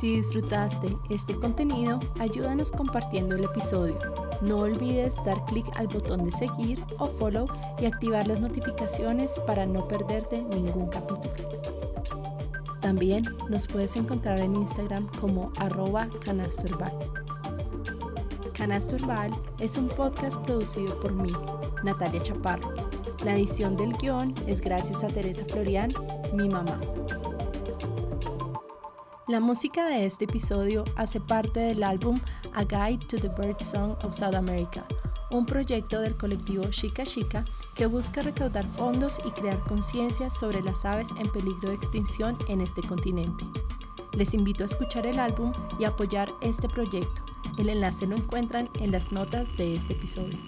Si disfrutaste este contenido, ayúdanos compartiendo el episodio. No olvides dar clic al botón de seguir o follow y activar las notificaciones para no perderte ningún capítulo. También nos puedes encontrar en Instagram como arroba canastoherbal. Canasto Herbal es un podcast producido por mí, Natalia Chaparro. La edición del guion es gracias a Teresa Florian, mi mamá. La música de este episodio hace parte del álbum A Guide to the Bird Song of South America, un proyecto del colectivo Chica Chica que busca recaudar fondos y crear conciencia sobre las aves en peligro de extinción en este continente. Les invito a escuchar el álbum y apoyar este proyecto. El enlace lo encuentran en las notas de este episodio.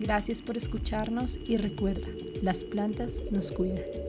Gracias por escucharnos y recuerda, las plantas nos cuidan.